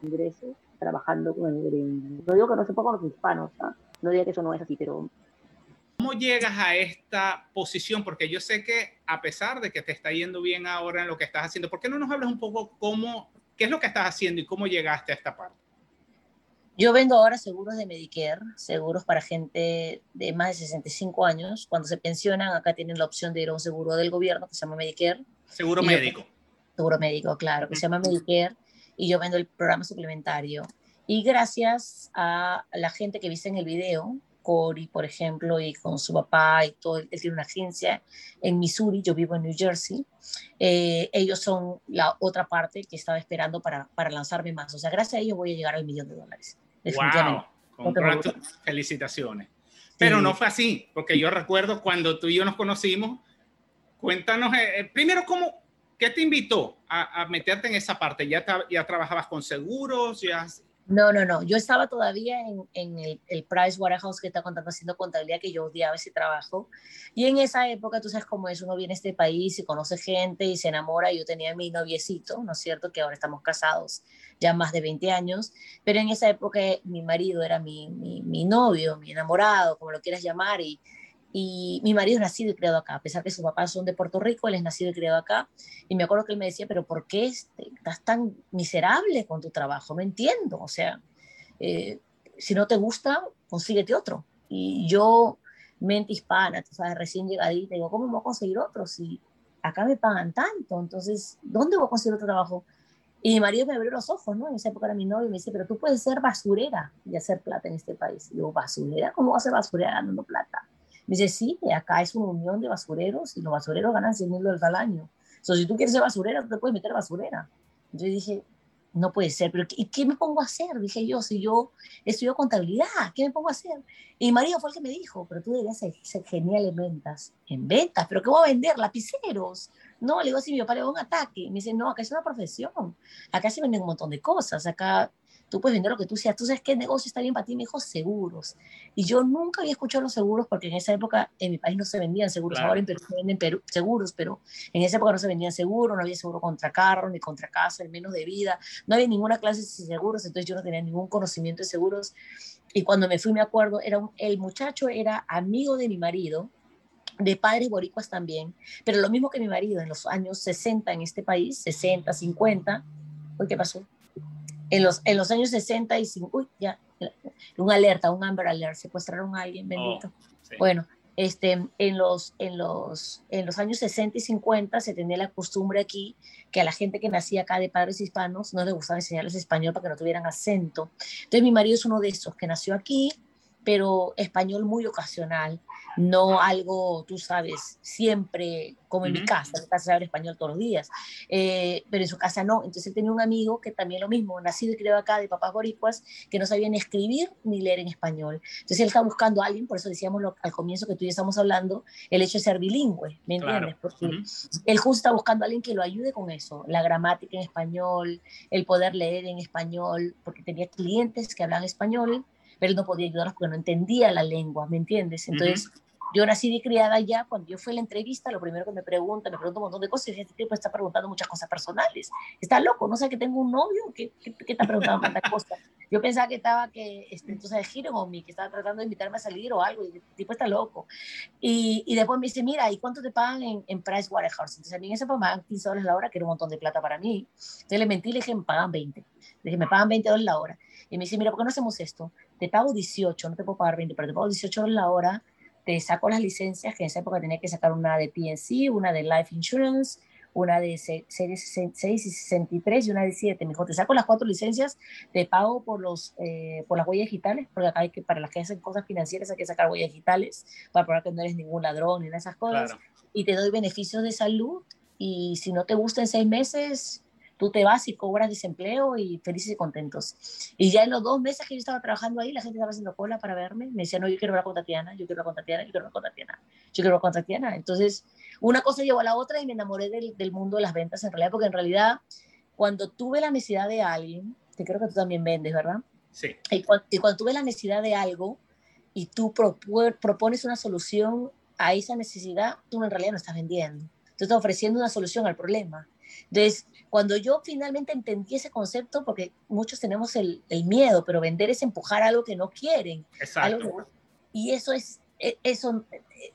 ingresos trabajando con el gringo. No digo que no se pueda con los hispanos, ¿ah? no digo que eso no es así, pero... ¿Cómo llegas a esta posición? Porque yo sé que a pesar de que te está yendo bien ahora en lo que estás haciendo, ¿por qué no nos hablas un poco cómo, qué es lo que estás haciendo y cómo llegaste a esta parte? Yo vendo ahora seguros de Medicare, seguros para gente de más de 65 años. Cuando se pensionan, acá tienen la opción de ir a un seguro del gobierno que se llama Medicare. Seguro médico. seguro médico, claro, que se llama Medicare. Y yo vendo el programa suplementario. Y gracias a la gente que viste en el video, Cory, por ejemplo, y con su papá y todo, él tiene una agencia en Missouri, yo vivo en New Jersey, eh, ellos son la otra parte que estaba esperando para, para lanzarme más. O sea, gracias a ellos voy a llegar al millón de dólares. Wow, felicitaciones. Pero no fue así, porque yo recuerdo cuando tú y yo nos conocimos, cuéntanos, eh, eh, primero, ¿cómo, ¿qué te invitó a, a, meterte en esa parte? ¿Ya, ya trabajabas con seguros? ¿Ya no, no, no. Yo estaba todavía en, en el, el, Price Waterhouse que está contando haciendo contabilidad, que yo odiaba ese trabajo. Y en esa época, tú sabes cómo es, uno viene a este país y conoce gente y se enamora. Yo tenía mi noviecito, ¿no es cierto? Que ahora estamos casados ya más de 20 años. Pero en esa época mi marido era mi, mi, mi novio, mi enamorado, como lo quieras llamar. Y, y mi marido es nacido y criado acá, a pesar que sus papás son de Puerto Rico, él es nacido y criado acá. Y me acuerdo que él me decía, pero ¿por qué estás tan miserable con tu trabajo? No entiendo. O sea, eh, si no te gusta, consíguete otro. Y yo, mente hispana, tú sabes, recién llegadita, digo, ¿cómo voy a conseguir otro si acá me pagan tanto? Entonces, ¿dónde voy a conseguir otro trabajo? Y mi marido me abrió los ojos, ¿no? En esa época era mi novio y me dice, pero tú puedes ser basurera y hacer plata en este país. Y yo, ¿basurera? ¿Cómo vas a ser basurera ganando plata? Me dice, sí, acá es una unión de basureros y los basureros ganan 100 mil dólares al año. So, si tú quieres ser basurera, tú te puedes meter basurera. Yo dije, no puede ser, pero ¿y qué me pongo a hacer? Dije yo, si yo estudio contabilidad, ¿qué me pongo a hacer? Y María fue el que me dijo, pero tú deberías ser, genial en ventas. ¿En ventas? ¿Pero qué voy a vender? Lapiceros. No, le digo, si mi papá le da un ataque. Me dice, no, acá es una profesión. Acá se venden un montón de cosas. Acá tú puedes vender lo que tú seas. ¿Tú sabes qué negocio está bien para ti? Me dijo seguros. Y yo nunca había escuchado los seguros porque en esa época en mi país no se vendían seguros. Ahora en Perú se venden seguros, pero en esa época no se vendían seguros, no había seguro contra carro, ni contra casa, ni menos de vida. No había ninguna clase de seguros, entonces yo no tenía ningún conocimiento de seguros. Y cuando me fui, me acuerdo, era el muchacho era amigo de mi marido, de padres boricuas también, pero lo mismo que mi marido en los años 60 en este país, 60, 50. ¿Qué pasó? En los, en los años 60 y 50, uy, ya, un alerta, un Amber Alert, secuestraron a alguien, bendito. Oh, bueno, este, en, los, en, los, en los años 60 y 50 se tenía la costumbre aquí que a la gente que nacía acá de padres hispanos no le gustaba enseñarles español para que no tuvieran acento. Entonces mi marido es uno de esos que nació aquí, pero español muy ocasional no algo, tú sabes, siempre como en mi casa, en mi casa se habla español todos los días, eh, pero en su casa no. Entonces él tenía un amigo que también lo mismo, nacido y criado acá de papás boricuas, que no sabía ni escribir ni leer en español. Entonces él está buscando a alguien, por eso decíamos al comienzo que tú y yo estamos hablando, el hecho de ser bilingüe, ¿me entiendes? Porque él justo está buscando a alguien que lo ayude con eso, la gramática en español, el poder leer en español, porque tenía clientes que hablaban español, pero él no podía ayudarlos porque no entendía la lengua, ¿me entiendes? Entonces, yo nací y criada allá, cuando yo fui a la entrevista, lo primero que me pregunta, me pregunta un montón de cosas, y este tipo está preguntando muchas cosas personales. Está loco, no sé que tengo un novio, ¿qué, qué, está preguntando tantas cosas? Yo pensaba que estaba, que, este, entonces, giro o mí, que estaba tratando de invitarme a salir o algo, y el tipo está loco. Y, y después me dice, mira, ¿y cuánto te pagan en, en Price Waterhouse? Entonces, a mí en ese me pagan 15 dólares la hora, que era un montón de plata para mí. Entonces le mentí, le dije, me pagan 20. Le dije, me pagan 20 dólares la hora. Y me dice, mira, ¿por qué no hacemos esto? Te pago 18, no te puedo pagar 20, pero te pago 18 dólares la hora te saco las licencias, que en esa época tenía que sacar una de PNC, una de Life Insurance, una de series 6 y 63 y una de 7. Me dijo, te saco las cuatro licencias, te pago por, los, eh, por las huellas digitales, porque acá hay que, para las que hacen cosas financieras hay que sacar huellas digitales para probar que no eres ningún ladrón ni esas cosas. Y te doy beneficios de salud y si no te gusta en seis meses, tú te vas y cobras desempleo y felices y contentos. Y ya en los dos meses que yo estaba trabajando ahí, la gente estaba haciendo cola para verme. Me decía, no, yo quiero hablar con Tatiana, yo quiero hablar con Tatiana, yo quiero hablar con Tatiana, yo quiero hablar con Tatiana. Entonces, una cosa llevó a la otra y me enamoré del, del mundo de las ventas en realidad, porque en realidad, cuando tuve la necesidad de alguien, que creo que tú también vendes, ¿verdad? Sí. Y cuando, y cuando tú ves la necesidad de algo y tú propones una solución a esa necesidad, tú en realidad no estás vendiendo. Tú estás ofreciendo una solución al problema. Entonces, cuando yo finalmente entendí ese concepto, porque muchos tenemos el, el miedo, pero vender es empujar algo que no quieren. Exacto. y eso es eso,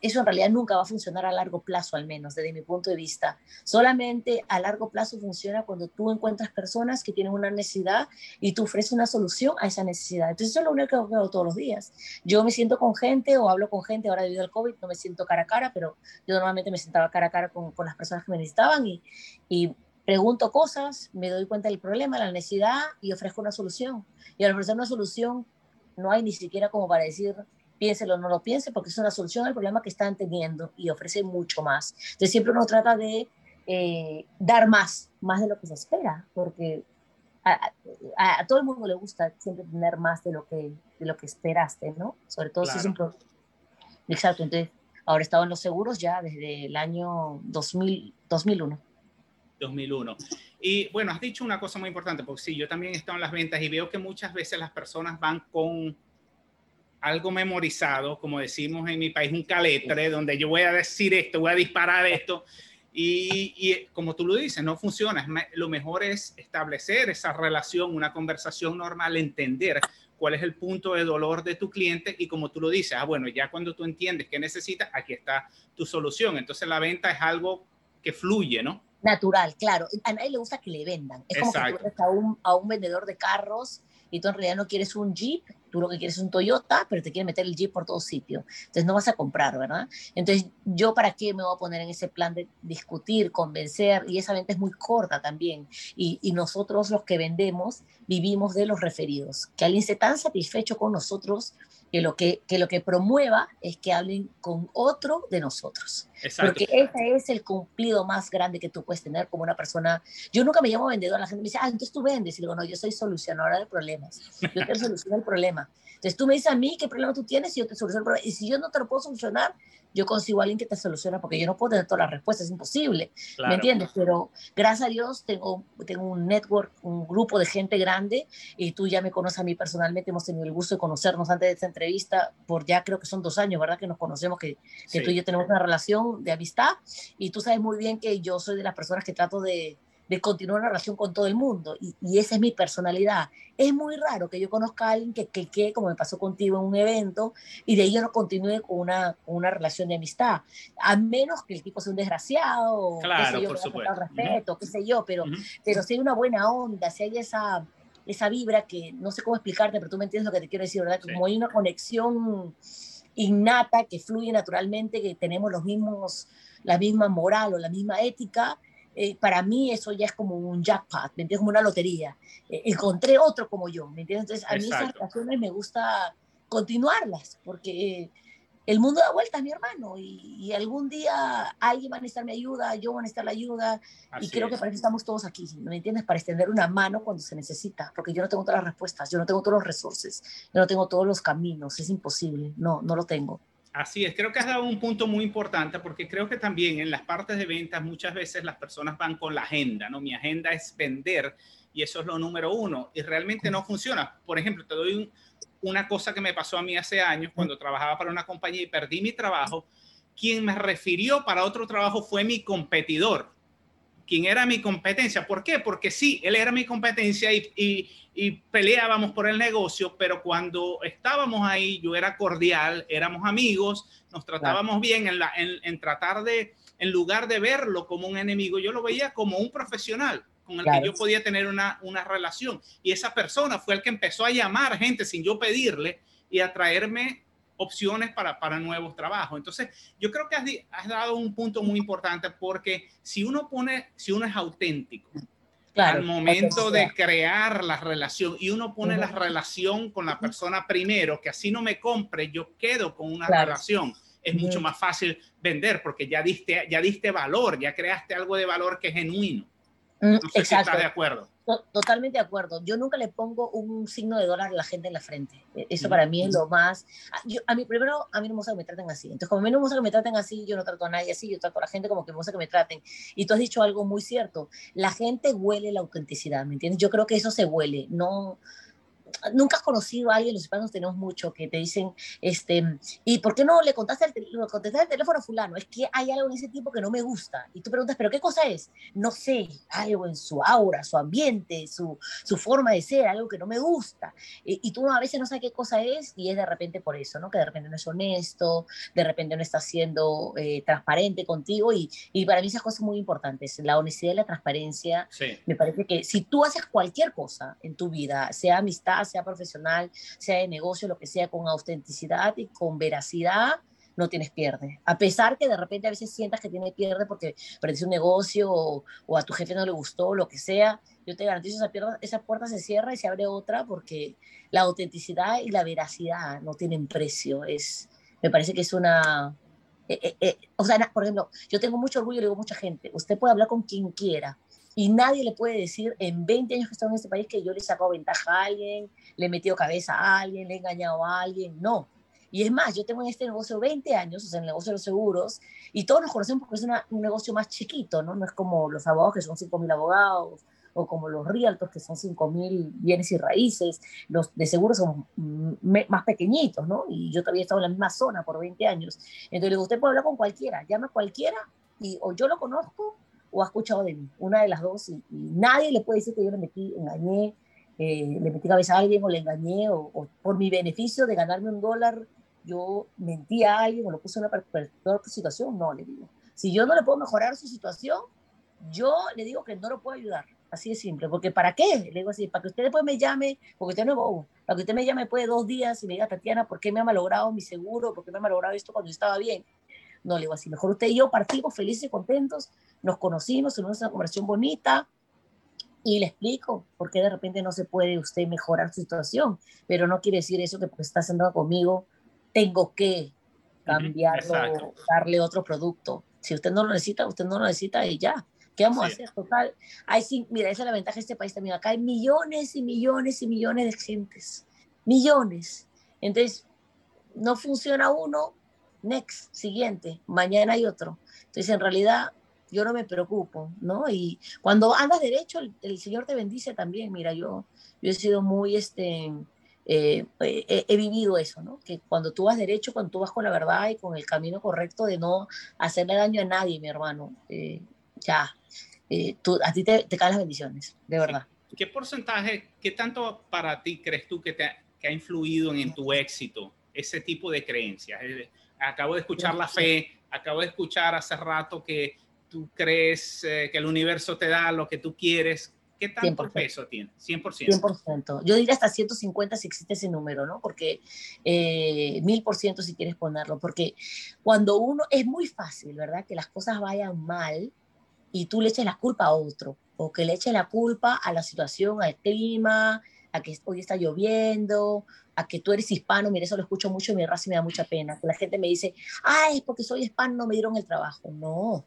eso en realidad nunca va a funcionar a largo plazo, al menos desde mi punto de vista. Solamente a largo plazo funciona cuando tú encuentras personas que tienen una necesidad y tú ofreces una solución a esa necesidad. Entonces eso es lo único que veo todos los días. Yo me siento con gente o hablo con gente, ahora debido al COVID no me siento cara a cara, pero yo normalmente me sentaba cara a cara con, con las personas que me necesitaban y, y pregunto cosas, me doy cuenta del problema, la necesidad y ofrezco una solución. Y al ofrecer una solución no hay ni siquiera como para decir piénselo o no lo piense, porque es una solución al problema que están teniendo y ofrece mucho más. Entonces siempre uno trata de eh, dar más, más de lo que se espera, porque a, todo el mundo le gusta siempre tener más de lo que, de lo que esperaste, ¿no? Sobre todo si es un producto. Exacto, entonces ahora he estado en los seguros ya desde el año 2000, 2001. 2001. Y bueno, has dicho una cosa muy importante, porque sí, yo también he estado en las ventas y veo que muchas veces las personas van con algo memorizado, como decimos en mi país, un caletre, donde yo voy a decir esto, voy a disparar esto, y, como tú lo dices, no funciona. lo mejor es establecer esa relación, una conversación normal, entender cuál es el punto de dolor de tu cliente y como tú lo dices, ah, bueno, ya cuando tú entiendes qué necesitas, aquí está tu solución. Entonces la venta es algo que fluye, ¿no? Natural, claro. A nadie le gusta que le vendan. Es como que tú a un, a un vendedor de carros y tú en realidad no quieres un Jeep, tú lo que quieres es un Toyota, pero te quiere meter el Jeep por todo sitio. Entonces no vas a comprar, ¿verdad? Entonces, ¿yo para qué me voy a poner en ese plan de discutir, convencer? Y esa venta es muy corta también. Y, y nosotros los que vendemos vivimos de los referidos. Que alguien esté tan satisfecho con nosotros que lo que, que lo que promueva es que hablen con otro de nosotros. Exacto. Porque ese es el cumplido más grande que tú puedes tener como una persona. Yo nunca me llamo vendedor, la gente me dice, ah, entonces tú vendes. Y digo, no, yo soy solucionadora de problemas. Yo te soluciono el problema. Entonces tú me dices a mí qué problema tú tienes y yo te soluciono el problema. Y si yo no te lo puedo solucionar, yo consigo a alguien que te soluciona porque yo no puedo tener todas las respuestas, es imposible, ¿me entiendes? Pero gracias a Dios tengo, tengo un network, un grupo de gente grande y tú ya me conoces a mí personalmente, hemos tenido el gusto de conocernos antes de esta entrevista por ya creo que son dos años, ¿verdad? Que nos conocemos, que, que tú y yo tenemos una relación de amistad y tú sabes muy bien que yo soy de las personas que trato de, de continuar una relación con todo el mundo. Y, y, esa es mi personalidad. Es muy raro que yo conozca a alguien que quede, como me pasó contigo en un evento, y de ahí yo no continúe con una, una relación de amistad. A menos que el tipo sea un desgraciado, claro, qué sé yo, por supuesto. respeto, qué sé yo, pero, pero si hay una buena onda, si hay esa, esa vibra que no sé cómo explicarte, pero tú me entiendes lo que te quiero decir, ¿verdad? Como hay una conexión innata que fluye naturalmente, que tenemos los mismos, la misma moral o la misma ética, eh, para mí eso ya es como un jackpot, ¿me entiendes? Como una lotería. Eh, encontré otro como yo, ¿me entiendes? Entonces, a mí esas relaciones me gusta continuarlas, porque el mundo da vueltas, mi hermano, y, algún día alguien va a necesitar mi ayuda, yo voy a necesitar la ayuda, y creo que para eso estamos todos aquí, ¿me entiendes? Para extender una mano cuando se necesita, porque yo no tengo todas las respuestas, yo no tengo todos los recursos, yo no tengo todos los caminos, es imposible, no, no lo tengo. Así es, creo que has dado un punto muy importante porque creo que también en las partes de ventas muchas veces las personas van con la agenda, ¿no? Mi agenda es vender y eso es lo número uno y realmente no funciona. Por ejemplo, te doy una cosa que me pasó a mí hace años cuando trabajaba para una compañía y perdí mi trabajo. Quien me refirió para otro trabajo fue mi competidor quien era mi competencia. ¿Por qué? Porque sí, él era mi competencia y, y, peleábamos por el negocio, pero cuando estábamos ahí, yo era cordial, éramos amigos, nos tratábamos bien en, la, en, tratar de, en lugar de verlo como un enemigo, yo lo veía como un profesional con el que yo podía tener una, una relación. Y esa persona fue el que empezó a llamar gente sin yo pedirle y a traerme opciones para, para nuevos trabajos. Entonces, yo creo que has, has, dado un punto muy importante porque si uno pone, si uno es auténtico, al momento de crear la relación y uno pone la relación con la persona primero, que así no me compre, yo quedo con una relación. Es mucho más fácil vender porque ya diste, ya diste valor, ya creaste algo de valor que es genuino. No sé si estás de acuerdo. Totalmente de acuerdo. Yo nunca le pongo un signo de dólar a la gente en la frente. E, eso para mí es lo más... Ah, a mí primero, a mí no me gusta que me traten así. Entonces, como a mí no me gusta que me traten así, yo no trato a nadie así, yo trato a la gente como que me gusta que me traten. Y tú has dicho algo muy cierto. La gente huele la autenticidad, ¿me entiendes? Yo creo que eso se huele. No nunca has conocido a alguien, los hispanos tenemos mucho, que te dicen, este, ¿y por qué no le contaste el, contestaste el teléfono a fulano? Es que hay algo en ese tipo que no me gusta. Y tú preguntas, ¿pero qué cosa es? No sé, algo en su aura, su ambiente, su, su forma de ser, algo que no me gusta. Y, y, tú a veces no sabes qué cosa es y es de repente por eso, ¿no? Que de repente no es honesto, de repente no está siendo eh, transparente contigo y, y, para mí esas cosas muy importantes. La honestidad y la transparencia, sí. me parece que si tú haces cualquier cosa en tu vida, sea amistad, sea profesional, sea de negocio, lo que sea, con autenticidad y con veracidad, no tienes pierde. A pesar que de repente a veces sientas que tiene pierde porque perdiste un negocio o, a tu jefe no le gustó, lo que sea, yo te garantizo esa, pierda, esa puerta se cierra y se abre otra porque la autenticidad y la veracidad no tienen precio. Es, me parece que es una... Eh, eh, eh, o sea, por ejemplo, yo tengo mucho orgullo, le digo a mucha gente, usted puede hablar con quien quiera, y nadie le puede decir en 20 años que he estado en este país que yo le he sacado ventaja a alguien, le he metido cabeza a alguien, le he engañado a alguien. No. Y es más, yo tengo en este negocio 20 años, o sea, en el negocio de los seguros, y todos nos conocemos porque es un negocio más chiquito, ¿no? No es como los abogados que son 5.000 abogados, o como los realtors que son 5.000 bienes y raíces, los de seguros son más pequeñitos, ¿no? Y yo todavía he estado en la misma zona por 20 años. Entonces usted puede hablar con cualquiera, llama a cualquiera y o yo lo conozco o ha escuchado de mí, una de las dos, y, nadie le puede decir que yo le metí, engañé, eh, le metí cabeza a alguien o le engañé, o, por mi beneficio de ganarme un dólar, yo mentí a alguien o lo puse en una peor situación, no, le digo. Si yo no le puedo mejorar su situación, yo le digo que no lo puedo ayudar. Así de simple, porque ¿para qué? Le digo así, para que usted después me llame, porque usted no es bobo, para que usted me llame después de dos días y me diga, Tatiana, ¿por qué me ha malogrado mi seguro? ¿Por qué me ha malogrado esto cuando yo estaba bien? No, le digo así, mejor usted y yo partimos felices y contentos, nos conocimos, tuvimos una conversación bonita y le explico por qué de repente no se puede usted mejorar su situación, pero no quiere decir eso que porque está sentado conmigo tengo que cambiarlo, darle otro producto. Si usted no lo necesita, usted no lo necesita y ya. ¿Qué vamos a hacer? Total. Hay, mira, esa es la ventaja de este país también. Acá hay millones y millones y millones de gentes. Millones. Entonces, no funciona uno, next, siguiente, mañana hay otro. Entonces, en realidad, yo no me preocupo, ¿no? Y cuando andas derecho, el, Señor te bendice también. Mira, yo, yo he sido muy, este, eh, he, vivido eso, ¿no? Que cuando tú vas derecho, cuando tú vas con la verdad y con el camino correcto de no hacerle daño a nadie, mi hermano, eh, ya, eh, tú, a ti te, te, caen las bendiciones, de verdad. ¿Qué porcentaje, qué tanto para ti crees tú que, te, que ha influido en, en tu éxito ese tipo de creencias? Acabo de escuchar la fe, acabo de escuchar hace rato que tú crees eh, que el universo te da lo que tú quieres. ¿Qué tanto 100%. peso tiene? 100%. 100%. Yo diría hasta 150 si existe ese número, ¿no? Porque eh, 1000% si quieres ponerlo. Porque cuando uno, es muy fácil, ¿verdad? Que las cosas vayan mal y tú le eches la culpa a otro. O que le eches la culpa a la situación, al clima, a que hoy está lloviendo, a que tú eres hispano, mire, eso lo escucho mucho y mi raza me da mucha pena, que la gente me dice, ay, es porque soy hispano, no me dieron el trabajo. No,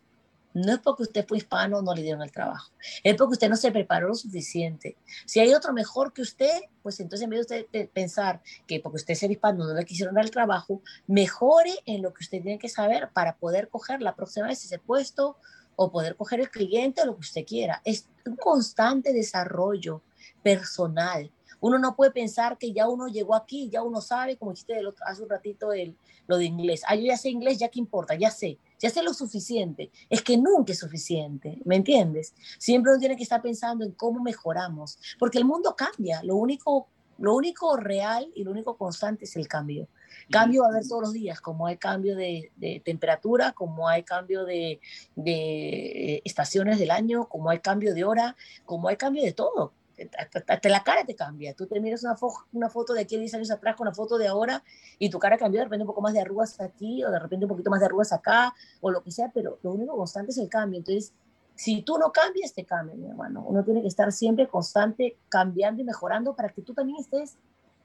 no es porque usted fue hispano, no le dieron el trabajo. Es porque usted no se preparó lo suficiente. Si hay otro mejor que usted, pues entonces en vez de usted pensar que porque usted es hispano no le quisieron dar el trabajo, mejore en lo que usted tiene que saber para poder coger la próxima vez ese puesto o poder coger el cliente o lo que usted quiera. Es un constante desarrollo personal uno no puede pensar que ya uno llegó aquí, ya uno sabe, como dijiste hace un ratito el, lo de inglés. Ah, yo ya sé inglés, ya qué importa, ya sé, ya sé lo suficiente. Es que nunca es suficiente, ¿me entiendes? Siempre uno tiene que estar pensando en cómo mejoramos, porque el mundo cambia. Lo único, lo único real y lo único constante es el cambio. Cambio va a haber todos los días, como hay cambio de, de temperatura, como hay cambio de, de, estaciones del año, como hay cambio de hora, como hay cambio de todo hasta, la cara te cambia. Tú te miras una, una foto de aquí 10 años atrás con una foto de ahora y tu cara cambió, de repente un poco más de arrugas aquí o de repente un poquito más de arrugas acá o lo que sea, pero lo único constante es el cambio. Entonces, si tú no cambias, te cambia, mi hermano. Uno tiene que estar siempre constante, cambiando y mejorando para que tú también estés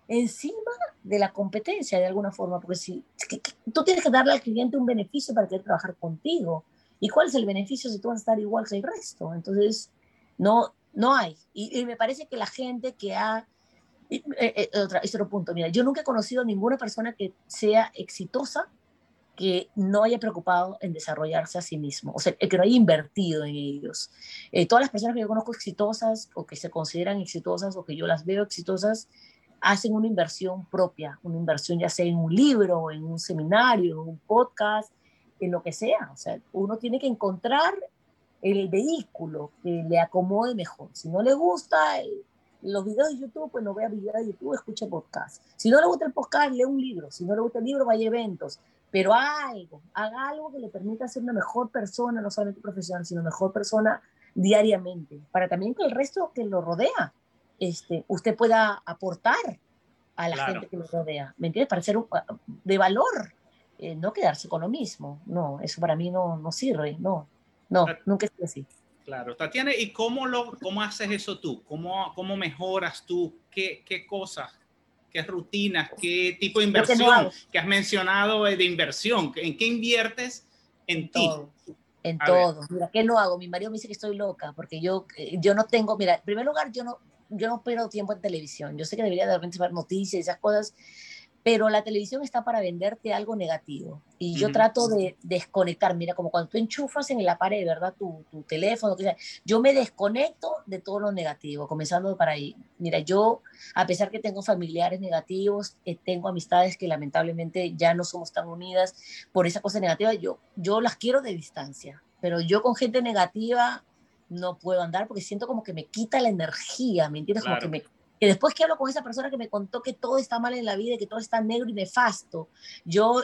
encima de la competencia de alguna forma, porque si tú tienes que darle al cliente un beneficio para querer trabajar contigo. ¿Y cuál es el beneficio si tú vas a estar igual que el resto? Entonces, no, no hay. Y, me parece que la gente que ha... Eh, eh, otra, es otro punto. Mira, yo nunca he conocido a ninguna persona que sea exitosa que no haya preocupado en desarrollarse a sí mismo, o sea, que no haya invertido en ellos. Eh, todas las personas que yo conozco exitosas o que se consideran exitosas o que yo las veo exitosas, hacen una inversión propia, una inversión ya sea en un libro, en un seminario, en un podcast, en lo que sea. O sea, uno tiene que encontrar el vehículo que le acomode mejor. Si no le gusta los videos de YouTube, pues no vea videos de YouTube, escuche podcast. Si no le gusta el podcast, lee un libro. Si no le gusta el libro, vaya a eventos. Pero algo, haga algo que le permita ser una mejor persona, no solamente profesional, sino mejor persona diariamente, para también que el resto que lo rodea, este, usted pueda aportar a la gente que lo rodea, ¿me entiendes? Para ser de valor, eh, no quedarse con lo mismo, no, eso para mí no, no sirve, no. No, nunca es así. Claro, Tatiana, ¿y cómo, lo, cómo haces eso tú? ¿Cómo, cómo mejoras tú? ¿Qué, ¿Qué cosas? ¿Qué rutinas? ¿Qué tipo de inversión que, has mencionado de inversión? ¿En qué inviertes en, ti? En todo. Mira, ¿qué no hago? Mi marido me dice que estoy loca porque yo, eh, yo no tengo, mira, en primer lugar, yo no, yo no pierdo tiempo en televisión. Yo sé que debería de repente ver noticias y esas cosas, pero la televisión está para venderte algo negativo. Y yo trato de desconectar, mira, como cuando tú enchufas en la pared, ¿verdad? Tu, tu teléfono, yo me desconecto de todo lo negativo, comenzando para ahí. Mira, yo, a pesar que tengo familiares negativos, eh, tengo amistades que lamentablemente ya no somos tan unidas por esa cosa negativa, yo, yo las quiero de distancia, pero yo con gente negativa no puedo andar porque siento como que me quita la energía, ¿me entiendes? Como que me que después que hablo con esa persona que me contó que todo está mal en la vida y que todo está negro y nefasto, yo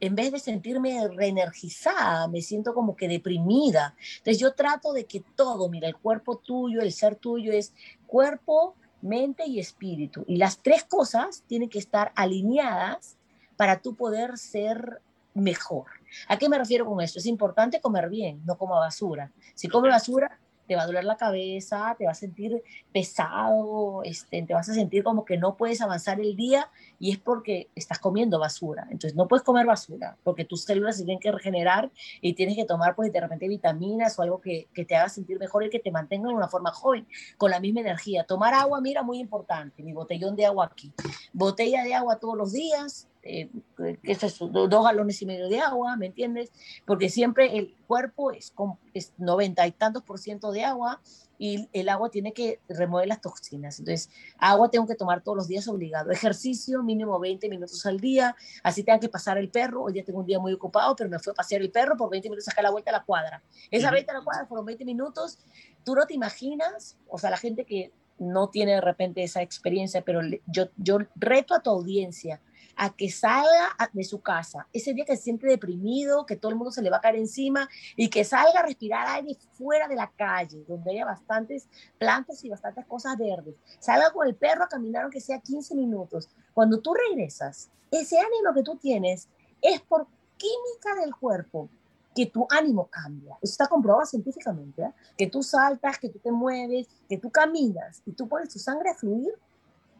en vez de sentirme reenergizada, me siento como que deprimida. Entonces yo trato de que todo, mira, el cuerpo tuyo, el ser tuyo es cuerpo, mente y espíritu. Y las tres cosas tienen que estar alineadas para tú poder ser mejor. ¿A qué me refiero con esto? Es importante comer bien, no como basura. Si come basura, te va a doler la cabeza, te vas a sentir pesado, este, te vas a sentir como que no puedes avanzar el día y es porque estás comiendo basura. Entonces no puedes comer basura porque tus células se tienen que regenerar y tienes que tomar pues de repente vitaminas o algo que, que te haga sentir mejor y que te mantenga en una forma joven, con la misma energía. Tomar agua, mira, muy importante, mi botellón de agua aquí. Botella de agua todos los días, eh, que es dos galones y medio de agua, ¿me entiendes? Porque siempre el cuerpo es, es 90 y tantos por ciento de agua y el agua tiene que remover las toxinas. Entonces, agua tengo que tomar todos los días obligado. Ejercicio mínimo 20 minutos al día, así tengo que pasar el perro. Hoy día tengo un día muy ocupado, pero me fue a pasear el perro por 20 minutos, sacar la vuelta a la cuadra. Esa vuelta a la cuadra fueron 20 minutos. Tú no te imaginas, o sea, la gente que no tiene de repente esa experiencia, pero yo, yo reto a tu audiencia a que salga de su casa, ese día que se siente deprimido, que todo el mundo se le va a caer encima y que salga a respirar aire fuera de la calle, donde haya bastantes plantas y bastantes cosas verdes. Salga con el perro a caminar aunque sea 15 minutos. Cuando tú regresas, ese ánimo que tú tienes es por química del cuerpo que tu ánimo cambia. Eso está comprobado científicamente, ¿eh? que tú saltas, que tú te mueves, que tú caminas y tú pones tu sangre a fluir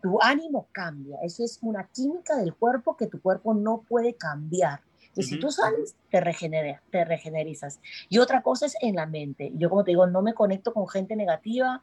tu ánimo cambia. Eso es una química del cuerpo que tu cuerpo no puede cambiar. Y si tú sales, te, regenera, te regenerizas. Y otra cosa es en la mente. Yo, como te digo, no me conecto con gente negativa,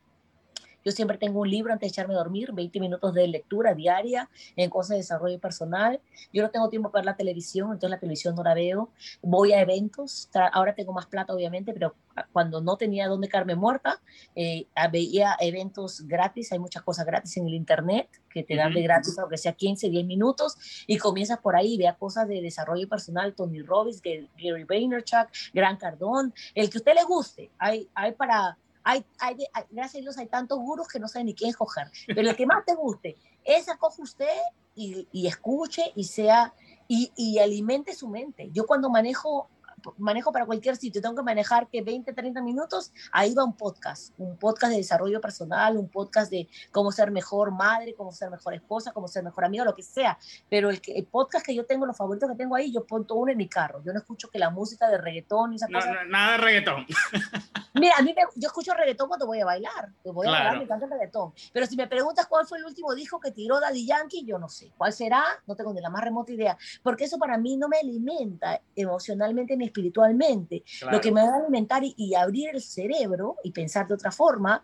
yo siempre tengo un libro antes de echarme a dormir, 20 minutos de lectura diaria en cosas de desarrollo personal. Yo no tengo tiempo para ver la televisión, entonces la televisión no la veo. Voy a eventos, ahora tengo más plata obviamente, pero cuando no tenía dónde quedarme muerta, eh, veía eventos gratis, hay muchas cosas gratis en el internet que te dan de gratis, aunque sea 15, 10 minutos, y comienzas por ahí, vea cosas de desarrollo personal, Tony Robbins, Gary Vaynerchuk, Gran Cardón, el que a usted le guste, hay, hay para hay, hay, gracias a Dios hay tantos gurus que no saben ni quién escoger, pero el que más te guste, esa coge usted y, y escuche y sea, y, y alimente su mente. Yo cuando manejo manejo para cualquier sitio, tengo que manejar que 20, 30 minutos, ahí va un podcast, un podcast de desarrollo personal, un podcast de cómo ser mejor madre, cómo ser mejor esposa, cómo ser mejor amigo, lo que sea. Pero el, el podcast que yo tengo, los favoritos que tengo ahí, yo pongo uno en mi carro. Yo no escucho que la música de reggaetón y esas cosas. nada de reggaetón. Mira, a mí yo escucho reggaetón cuando voy a bailar. Voy a bailar, me encanta el reggaetón. Pero si me preguntas cuál fue el último disco que tiró Daddy Yankee, yo no sé. ¿Cuál será? No tengo ni la más remota idea. Porque eso para mí no me alimenta emocionalmente ni espiritualmente. Lo que me va a alimentar y, abrir el cerebro y pensar de otra forma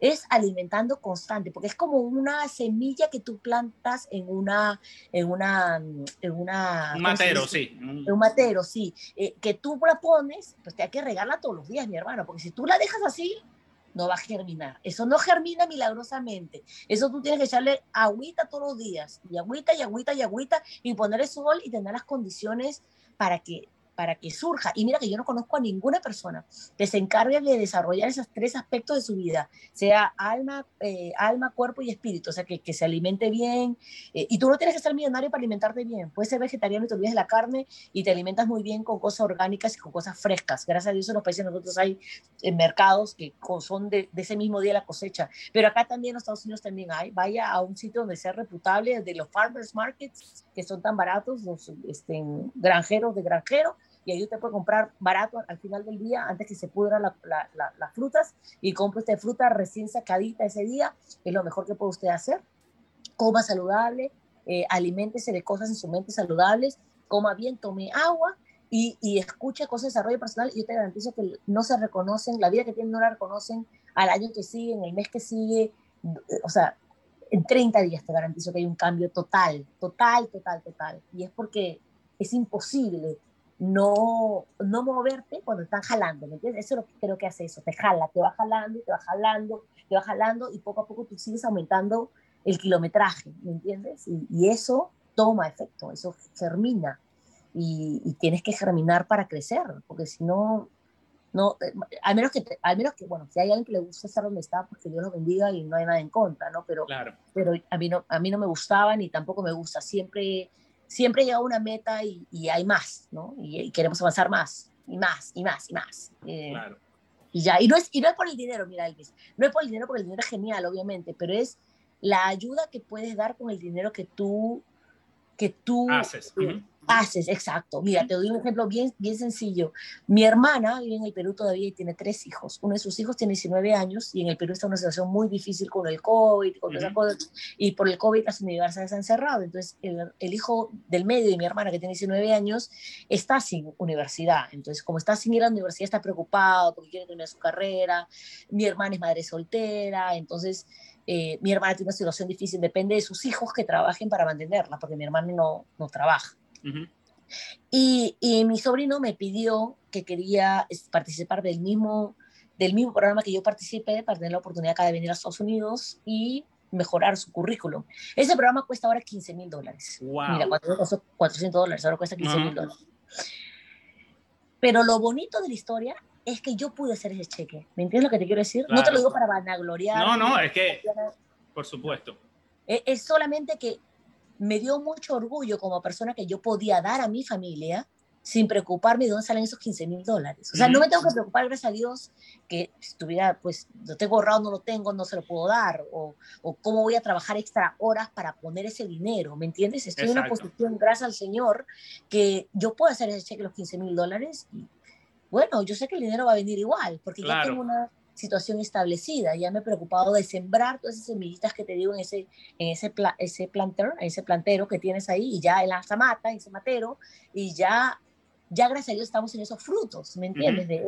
es alimentando constante, porque es como una semilla que tú plantas en una, en una, en una... Un matero, sí. En un matero, sí. Eh, que tú la pones, pues te hay que regarla todos los días, mi hermano, porque si tú la dejas así, no va a germinar. Eso no germina milagrosamente. Eso tú tienes que echarle agüita todos los días, y agüita, y agüita, y agüita, y poner el sol y tener las condiciones para que para que surja. Y mira que yo no conozco a ninguna persona que se encargue de desarrollar esos tres aspectos de su vida, sea alma, eh, alma cuerpo y espíritu, o sea, que, que se alimente bien. Eh, y tú no tienes que ser millonario para alimentarte bien. Puedes ser vegetariano y te olvides de la carne y te alimentas muy bien con cosas orgánicas y con cosas frescas. Gracias a Dios en los países nosotros hay eh, mercados que son de, de, ese mismo día la cosecha. Pero acá también en los Estados Unidos también hay. Vaya a un sitio donde sea reputable, de los farmers markets, que son tan baratos, los este, granjeros de granjero y ahí usted puede comprar barato al final del día antes que se pudran la, las frutas y compre usted fruta recién sacadita ese día, es lo mejor que puede usted hacer. Coma saludable, eh, aliméntese de cosas en su mente saludables, coma bien, tome agua y, y, escuche cosas de desarrollo personal. Y yo te garantizo que no se reconocen, la vida que tienen no la reconocen al año que sigue, en el mes que sigue, o sea, en 30 días te garantizo que hay un cambio total, total, total, total. Y es porque es imposible no, no moverte cuando están jalando, ¿me entiendes? Eso es lo que creo que hace eso, te jala, te va jalando, te va jalando, te va jalando y poco a poco tú sigues aumentando el kilometraje, ¿me entiendes? Y, eso toma efecto, eso germina y, tienes que germinar para crecer, porque si no, no, eh, al menos que, al menos que, bueno, si hay alguien que le gusta estar donde está, pues que Dios lo bendiga y no hay nada en contra, ¿no? Pero, claro. pero a, mí no, a mí no me gustaba ni tampoco me gusta, siempre siempre llega una meta y, y hay más, ¿no? Y, queremos avanzar más, y más, y más, y más. Eh, claro. Y ya, y no, es, y no es por el dinero, mira, Elvis, no es por el dinero, porque el dinero es genial, obviamente, pero es la ayuda que puedes dar con el dinero que tú, que tú haces. Eh, haces, exacto. Mira, te doy un ejemplo bien, bien sencillo. Mi hermana vive en el Perú todavía y tiene tres hijos. Uno de sus hijos tiene 19 años y en el Perú está una situación muy difícil con el COVID, con esas cosas, y por el COVID las universidades han cerrado. Entonces, el, el, hijo del medio de mi hermana, que tiene 19 años, está sin universidad. Entonces, como está sin ir a la universidad, está preocupado porque quiere terminar su carrera. Mi hermana es madre soltera, entonces... Eh, mi hermana tiene una situación difícil, depende de sus hijos que trabajen para mantenerla, porque mi hermano no, no trabaja y, y, mi sobrino me pidió que quería participar del mismo, del mismo programa que yo participé para tener la oportunidad acá de venir a Estados Unidos y mejorar su currículum. Ese programa cuesta ahora 15 mil dólares. Mira, cuando costó 400 dólares, ahora cuesta 15 mil dólares. Pero lo bonito de la historia es que yo pude hacer ese cheque. ¿Me entiendes lo que te quiero decir? No te lo digo para vanagloriar. No, no, es que, por supuesto. Es, es solamente que me dio mucho orgullo como persona que yo podía dar a mi familia sin preocuparme de dónde salen esos 15 mil dólares. O sea, no me tengo que preocupar, gracias a Dios, que si tuviera, pues, lo tengo ahorrado, no lo tengo, no se lo puedo dar, o, o, cómo voy a trabajar extra horas para poner ese dinero, ¿me entiendes? Estoy en una posición, gracias al Señor, que yo puedo hacer ese cheque, los 15 mil dólares, y bueno, yo sé que el dinero va a venir igual, porque ya tengo una situación establecida. Ya me he preocupado de sembrar todas esas semillitas que te digo en ese, en ese, ese planter, ese plantero que tienes ahí, y ya en la zamata, en ese matero, y ya, ya gracias a Dios estamos en esos frutos, ¿me entiendes? de,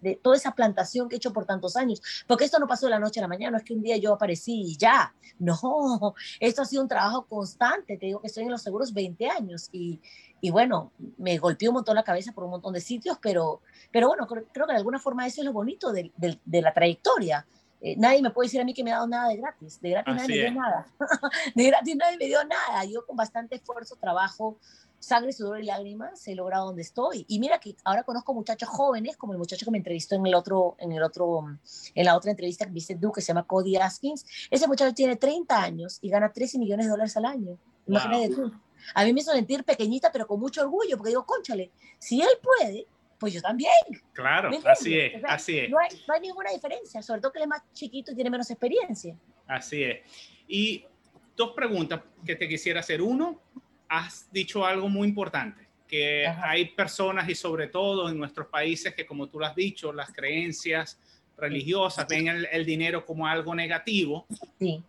de, toda esa plantación que he hecho por tantos años. Porque esto no pasó de la noche a la mañana, no es que un día yo aparecí y ya. No, esto ha sido un trabajo constante. Te digo que estoy en los seguros 20 años y, y bueno, me golpeó un montón la cabeza por un montón de sitios, pero pero bueno, creo, que de alguna forma eso es lo bonito de, de, la trayectoria. Eh, nadie me puede decir a mí que me ha dado nada de gratis. De gratis nadie me dio nada. de gratis nadie me dio nada. Yo con bastante esfuerzo, trabajo, sangre, sudor y lágrimas he logrado donde estoy. Y mira que ahora conozco muchachos jóvenes, como el muchacho que me entrevistó en el otro, en el otro, en la otra entrevista que viste tú, que se llama Cody Askins. Ese muchacho tiene 30 años y gana 13 millones de dólares al año. Imagínate tú. A mí me hizo sentir pequeñita, pero con mucho orgullo, porque digo, conchale, si él puede, pues yo también. Claro, así es, así es. No hay, no hay, ninguna diferencia, sobre todo que él es más chiquito y tiene menos experiencia. Así es. Y dos preguntas que te quisiera hacer. Uno, has dicho algo muy importante, que hay personas y sobre todo en nuestros países que, como tú lo has dicho, las creencias religiosas ven el, el dinero como algo negativo. Sí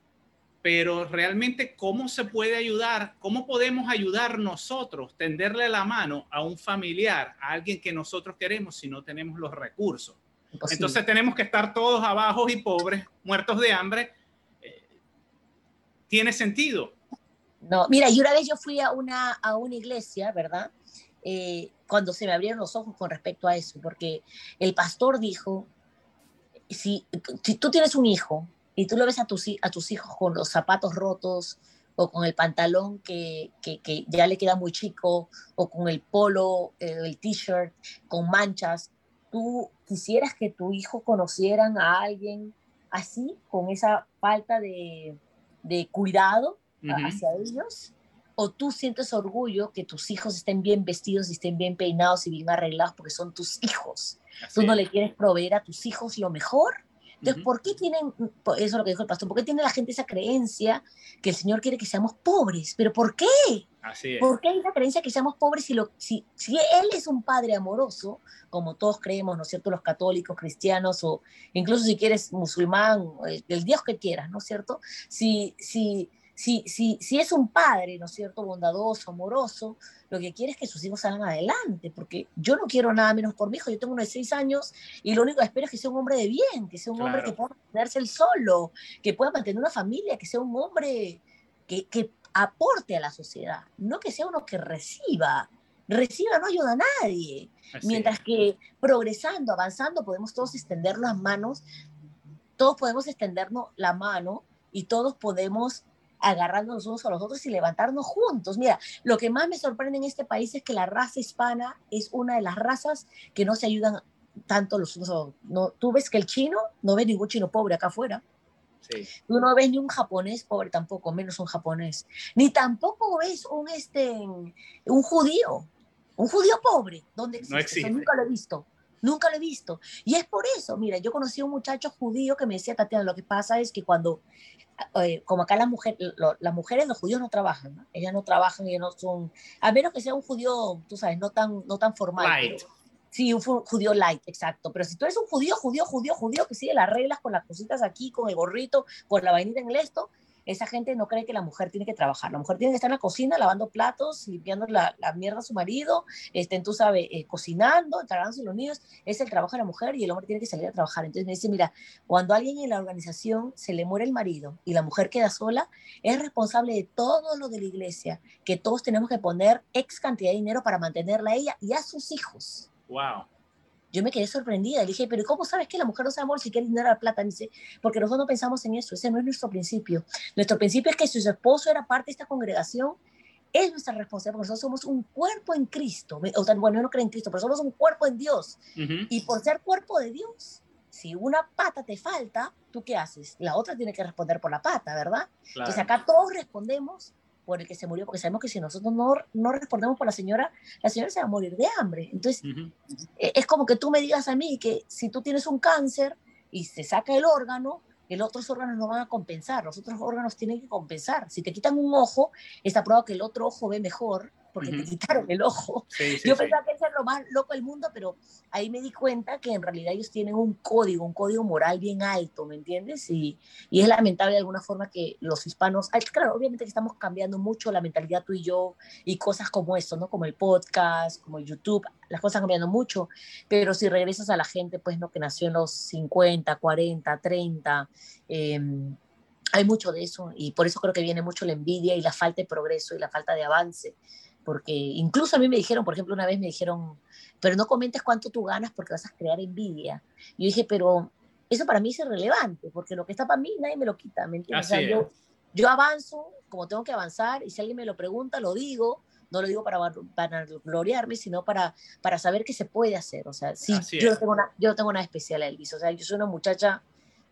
pero realmente cómo se puede ayudar, cómo podemos ayudar nosotros, tenderle la mano a un familiar, a alguien que nosotros queremos si no tenemos los recursos. Entonces tenemos que estar todos abajo y pobres, muertos de hambre. Eh, ¿Tiene sentido? No, mira, y una vez yo fui a una, a una iglesia, ¿verdad? Eh, cuando se me abrieron los ojos con respecto a eso, porque el pastor dijo, si, tú tienes un hijo y tú lo ves a tus, a tus hijos con los zapatos rotos o con el pantalón que, que, ya le queda muy chico o con el polo, el t-shirt con manchas, tú quisieras que tu hijo conocieran a alguien así, con esa falta de, de cuidado hacia ellos? ¿O tú sientes orgullo que tus hijos estén bien vestidos y estén bien peinados y bien arreglados porque son tus hijos? Tú no le quieres proveer a tus hijos lo mejor. Entonces, ¿por qué tienen, eso es lo que dijo el pastor, por qué tiene la gente esa creencia que el Señor quiere que seamos pobres? ¿Pero por qué? Así es. ¿Por qué hay la creencia que seamos pobres si, lo, si, si Él es un Padre amoroso, como todos creemos, ¿no es cierto? Los católicos, cristianos o incluso si quieres musulmán, el, el Dios que quieras, ¿no es cierto? Si, si, si, si, si es un padre, ¿no es cierto?, bondadoso, amoroso, lo que quiere es que sus hijos salgan adelante, porque yo no quiero nada menos por mi hijo, yo tengo uno de seis años y lo único que espero es que sea un hombre de bien, que sea un hombre que pueda mantenerse él solo, que pueda mantener una familia, que sea un hombre que, que aporte a la sociedad, no que sea uno que reciba. Reciba no ayuda a nadie. Así Mientras que progresando, avanzando, podemos todos extender las manos, todos podemos extendernos la mano y todos podemos agarrándonos unos a los otros y levantarnos juntos. Mira, lo que más me sorprende en este país es que la raza hispana es una de las razas que no se ayudan tanto los unos a los no, Tú ves que el chino, no ves ningún chino pobre acá afuera. Sí. Tú no ves ni un japonés pobre tampoco, menos un japonés. Ni tampoco ves un, este, un judío, un judío pobre. ¿Dónde existe? No existe. Nunca lo he visto. Nunca lo he visto. Y es por eso, mira, yo conocí a un muchacho judío que me decía, Tatiana, lo que pasa es que cuando, eh, como acá las mujeres, las mujeres, los judíos no trabajan, ¿no? ellas no trabajan, ellas no son, a menos que sea un judío, tú sabes, no tan, no tan formal. Light. Pero, sí, un judío light, exacto. Pero si tú eres un judío, judío, judío, judío, que sigue las reglas con las cositas aquí, con el gorrito, con la vainita en el esto, esa gente no cree que la mujer tiene que trabajar. La mujer tiene que estar en la cocina lavando platos, limpiando la, la mierda a su marido, este, tú sabes, eh, cocinando, encargándose los niños. Es el trabajo de la mujer y el hombre tiene que salir a trabajar. Entonces me dice, mira, cuando a alguien en la organización se le muere el marido y la mujer queda sola, es responsable de todo lo de la iglesia, que todos tenemos que poner X cantidad de dinero para mantenerla a ella y a sus hijos. Wow yo me quedé sorprendida. Le dije, pero ¿cómo sabes que la mujer no se amor si quiere dinero a plata? Me dice, porque nosotros no pensamos en eso, ese no es nuestro principio. Nuestro principio es que si su esposo era parte de esta congregación, es nuestra responsabilidad, porque nosotros somos un cuerpo en Cristo. O sea, bueno, yo no creo en Cristo, pero somos un cuerpo en Dios. Uh -huh. Y por ser cuerpo de Dios, si una pata te falta, ¿tú qué haces? La otra tiene que responder por la pata, ¿verdad? Claro. Entonces acá todos respondemos por el que se murió, porque sabemos que si nosotros no, no respondemos por la señora, la señora se va a morir de hambre. Entonces, uh -huh. es como que tú me digas a mí que si tú tienes un cáncer y se saca el órgano, el otros órganos no van a compensar, los otros órganos tienen que compensar. Si te quitan un ojo, está probado que el otro ojo ve mejor porque uh -huh. te quitaron el ojo. Sí, sí, Yo sí. pensaba que eso era lo más loco del mundo, pero ahí me di cuenta que en realidad ellos tienen un código, un código moral bien alto, ¿me entiendes? Y, y es lamentable de alguna forma que los hispanos, claro, obviamente que estamos cambiando mucho la mentalidad tú y yo y cosas como esto, ¿no? Como el podcast, como el YouTube, las cosas cambiando mucho, pero si regresas a la gente, pues, ¿no? Que nació en los 50, 40, 30, eh, hay mucho de eso y por eso creo que viene mucho la envidia y la falta de progreso y la falta de avance porque incluso a mí me dijeron, por ejemplo, una vez me dijeron, pero no comentes cuánto tú ganas porque vas a crear envidia. Yo dije, pero eso para mí es irrelevante, porque lo que está para mí nadie me lo quita, ¿me entiendes? O sea, yo, yo avanzo como tengo que avanzar y si alguien me lo pregunta, lo digo, no lo digo para, para gloriarme, sino para, para saber que se puede hacer. O sea, sí, yo tengo, una, yo tengo una especial Elvis, o sea, yo soy una muchacha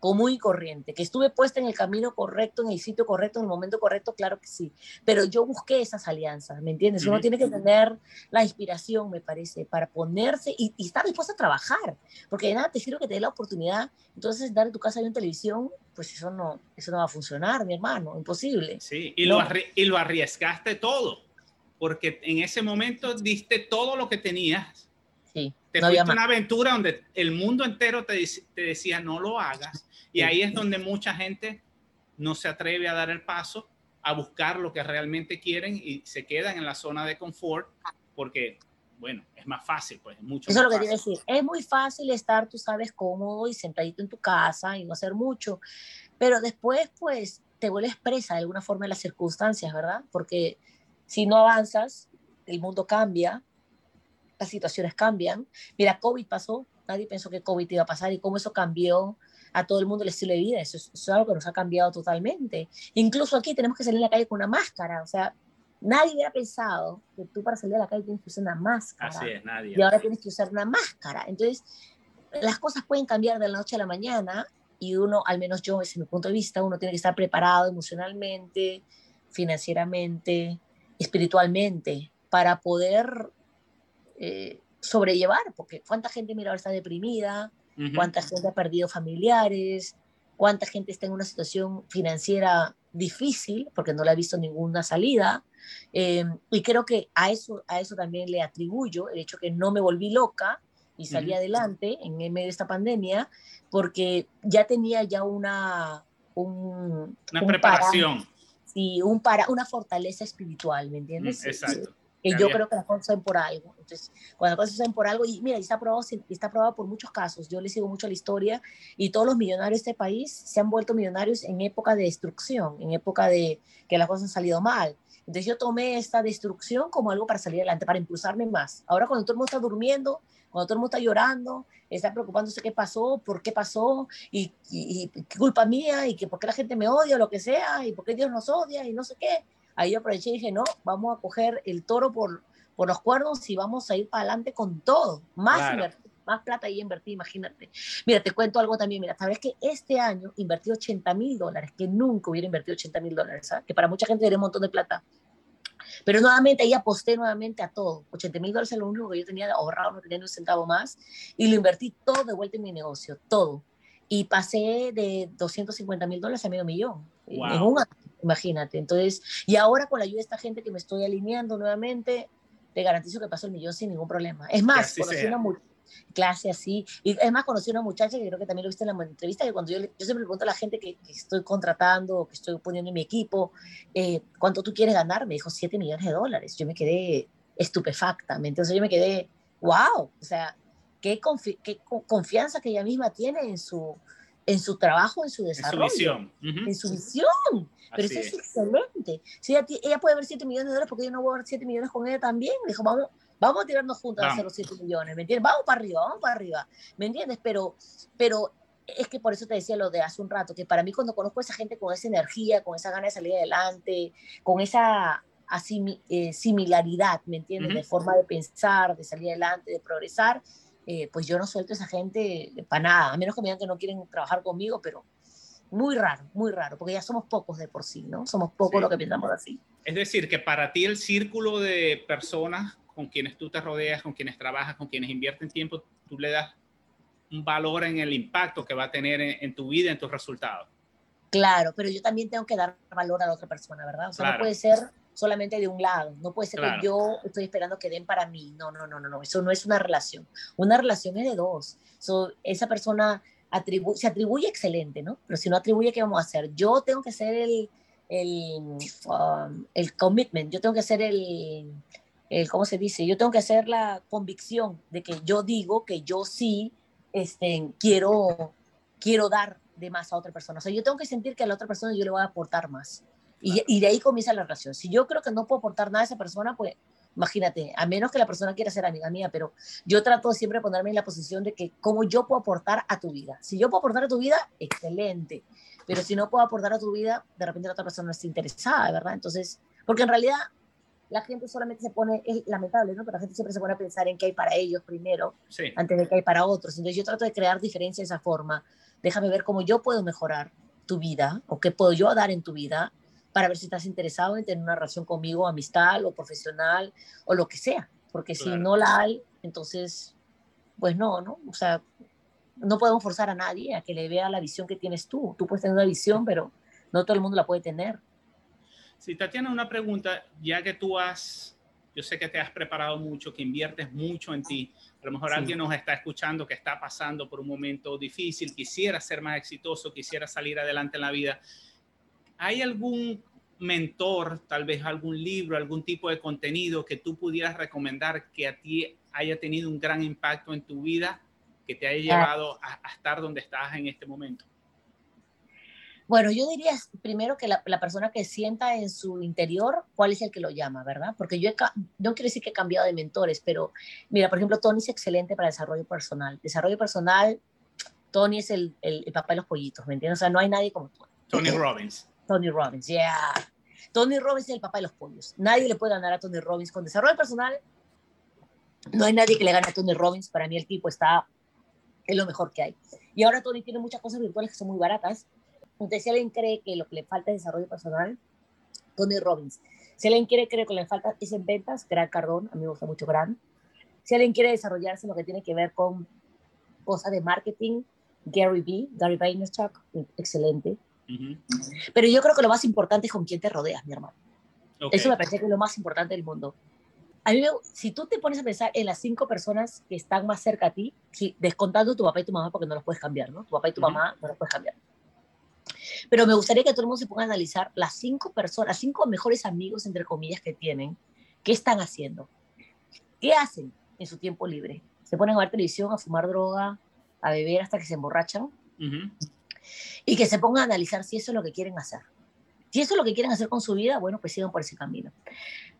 común y corriente, que estuve puesta en el camino correcto, en el sitio correcto, en el momento correcto, claro que sí, pero yo busqué esas alianzas, ¿me entiendes? Uno uh -huh. tiene que tener la inspiración, me parece, para ponerse y, y, estar dispuesto a trabajar, porque de nada te sirve que te dé la oportunidad, entonces dar en tu casa en televisión, pues eso no, eso no va a funcionar, mi hermano, imposible. Sí, y, no. lo, y lo arriesgaste todo, porque en ese momento diste todo lo que tenías. Sí, te no fuiste una aventura donde el mundo entero te, te decía no lo hagas y ahí es donde mucha gente no se atreve a dar el paso a buscar lo que realmente quieren y se quedan en la zona de confort porque, bueno, es más fácil, pues, mucho Eso es lo que quiero decir. Es muy fácil estar, tú sabes, cómodo y sentadito en tu casa y no hacer mucho, pero después, pues, te vuelves presa de alguna forma de las circunstancias, ¿verdad? Porque si no avanzas, el mundo cambia, las situaciones cambian. Mira, COVID pasó, nadie pensó que COVID iba a pasar y cómo eso cambió a todo el mundo el estilo de vida. Eso es, algo que nos ha cambiado totalmente. Incluso aquí tenemos que salir a la calle con una máscara. O sea, nadie hubiera pensado que tú para salir a la calle tienes que usar una máscara. Así es, nadie. Y ahora tienes que usar una máscara. Entonces, las cosas pueden cambiar de la noche a la mañana y uno, al menos yo, desde mi punto de vista, uno tiene que estar preparado emocionalmente, financieramente, espiritualmente, para poder eh, sobrellevar, porque cuánta gente mira ahora está deprimida, cuánta gente ha perdido familiares, cuánta gente está en una situación financiera difícil porque no le ha visto ninguna salida. Em, y creo que a eso, a eso también le atribuyo el hecho que no me volví loca y salí adelante en medio de esta pandemia porque ya tenía ya una... Un, una preparación. y un para, una fortaleza espiritual, ¿me entiendes? Exacto. Y yo creo que las cosas son por algo. Entonces, cuando las cosas son por algo, y mira, y está probado, está probado por muchos casos. Yo le sigo mucho la historia y todos los millonarios de este país se han vuelto millonarios en época de destrucción, en época de que las cosas han salido mal. Entonces yo tomé esta destrucción como algo para salir adelante, para impulsarme más. Ahora cuando todo el mundo está durmiendo, cuando todo el mundo está llorando, está preocupándose qué pasó, por qué pasó, y, y, qué culpa mía, y que por qué la gente me odia, o lo que sea, y por qué Dios nos odia, y no sé qué ahí yo aproveché y dije, no, vamos a coger el toro por, por los cuernos y vamos a ir para adelante con todo, más, más plata ahí invertí, imagínate. Mira, te cuento algo también, mira, sabes que este año invertí 80 mil dólares, que nunca hubiera invertido 80 mil dólares, ¿sabes? que para mucha gente era un montón de plata. Pero nuevamente ahí aposté nuevamente a todo. 80 mil dólares es lo único que yo tenía ahorrado, no tenía ni un centavo más. Y lo invertí todo de vuelta en mi negocio, todo. Y pasé de 250 mil dólares a medio millón en un año imagínate. Entonces, y ahora con la ayuda de esta gente que me estoy alineando nuevamente, te garantizo que paso el millón sin ningún problema. Es más, conocí una clase así, y es más, conocí una muchacha que creo que también lo viste en la entrevista, que cuando yo, yo siempre le pregunto a la gente que, estoy contratando, que estoy poniendo en mi equipo, eh, ¿cuánto tú quieres ganar? Me dijo 7 millones de dólares. Yo me quedé estupefacta, entonces yo me quedé, wow, o sea, qué, qué confianza que ella misma tiene en su, en su trabajo, en su desarrollo. En su visión. En su visión. Pero eso es, excelente. Si ella, puede ver 7 millones de dólares, porque yo no voy a ver 7 millones con ella también. dijo, vamos, vamos a tirarnos juntos a hacer los 7 millones, ¿me entiendes? Vamos para arriba, vamos para arriba, ¿me entiendes? Pero, pero es que por eso te decía lo de hace un rato, que para mí cuando conozco a esa gente con esa energía, con esa gana de salir adelante, con esa eh, similaridad, ¿me entiendes? De forma de pensar, de salir adelante, de progresar, eh, pues yo no suelto a esa gente para nada, a menos que me digan que no quieren trabajar conmigo, pero muy raro, muy raro, porque ya somos pocos de por sí, ¿no? Somos pocos los que pensamos así. Es decir, que para ti el círculo de personas con quienes tú te rodeas, con quienes trabajas, con quienes invierten tiempo, tú le das un valor en el impacto que va a tener en, tu vida, en tus resultados. Claro, pero yo también tengo que dar valor a la otra persona, ¿verdad? O sea, no puede ser solamente de un lado. No puede ser que yo estoy esperando que den para mí. No, no, no, no, no. Eso no es una relación. Una relación es de dos. esa persona se atribuye excelente, ¿no? Pero si no atribuye, ¿qué vamos a hacer? Yo tengo que hacer el, el, um, el commitment, yo tengo que hacer el, el, ¿cómo se dice? Yo tengo que hacer la convicción de que yo digo que yo sí este, quiero, quiero dar de más a otra persona. O sea, yo tengo que sentir que a la otra persona yo le voy a aportar más. Y, y, de ahí comienza la relación. Si yo creo que no puedo aportar nada a esa persona, pues imagínate, a menos que la persona quiera ser amiga mía, pero yo trato siempre de ponerme en la posición de que cómo yo puedo aportar a tu vida. Si yo puedo aportar a tu vida, excelente. Pero si no puedo aportar a tu vida, de repente la otra persona no está interesada, ¿verdad? Entonces, porque en realidad la gente solamente se pone, es lamentable, ¿no? Pero la gente siempre se pone a pensar en qué hay para ellos primero, antes de qué hay para otros. Entonces yo trato de crear diferencia de esa forma. Déjame ver cómo yo puedo mejorar tu vida o qué puedo yo dar en tu vida para ver si estás interesado en tener una relación conmigo, amistad o profesional o lo que sea. Porque si no la hay, entonces, pues no, ¿no? O sea, no podemos forzar a nadie a que le vea la visión que tienes tú. Tú puedes tener una visión, pero no todo el mundo la puede tener. Sí, Tatiana, una pregunta, ya que tú has, yo sé que te has preparado mucho, que inviertes mucho en ti, a lo mejor alguien nos está escuchando que está pasando por un momento difícil, quisiera ser más exitoso, quisiera salir adelante en la vida. ¿Hay algún mentor, tal vez algún libro, algún tipo de contenido que tú pudieras recomendar que a ti haya tenido un gran impacto en tu vida, que te haya llevado a, estar donde estás en este momento? Bueno, yo diría primero que la, persona que sienta en su interior cuál es el que lo llama, ¿verdad? Porque yo no quiero decir que he cambiado de mentores, pero mira, por ejemplo, Tony es excelente para desarrollo personal. Desarrollo personal, Tony es el, el, papá de los pollitos, ¿me entiendes? O sea, no hay nadie como Tony. Tony Robbins. Tony Robbins, yeah. Tony Robbins es el papá de los pollos. Nadie le puede ganar a Tony Robbins con desarrollo personal. No hay nadie que le gane a Tony Robbins. Para mí el tipo está en lo mejor que hay. Y ahora Tony tiene muchas cosas virtuales que son muy baratas entonces, si alguien cree que lo que le falta es desarrollo personal, Tony Robbins. Si alguien quiere creer que le falta es en ventas, Gran Cardón, a mí me gusta mucho Gran. Si alguien quiere desarrollarse en lo que tiene que ver con cosas de marketing, Gary B, Gary Vaynerchuk, excelente. Pero yo creo que lo más importante es con quién te rodeas, mi hermano. Eso me parece que es lo más importante del mundo. A mí, si tú te pones a pensar en las cinco personas que están más cerca a ti, descontando tu papá y tu mamá, porque no los puedes cambiar, ¿no? Tu papá y tu mamá no los puedes cambiar. Pero me gustaría que todo el mundo se ponga a analizar las cinco personas, cinco mejores amigos, entre comillas, que tienen, qué están haciendo, qué hacen en su tiempo libre. Se ponen a ver televisión, a fumar droga, a beber hasta que se emborrachan. Y que se pongan a analizar si eso es lo que quieren hacer. Si eso es lo que quieren hacer con su vida, bueno, pues sigan por ese camino.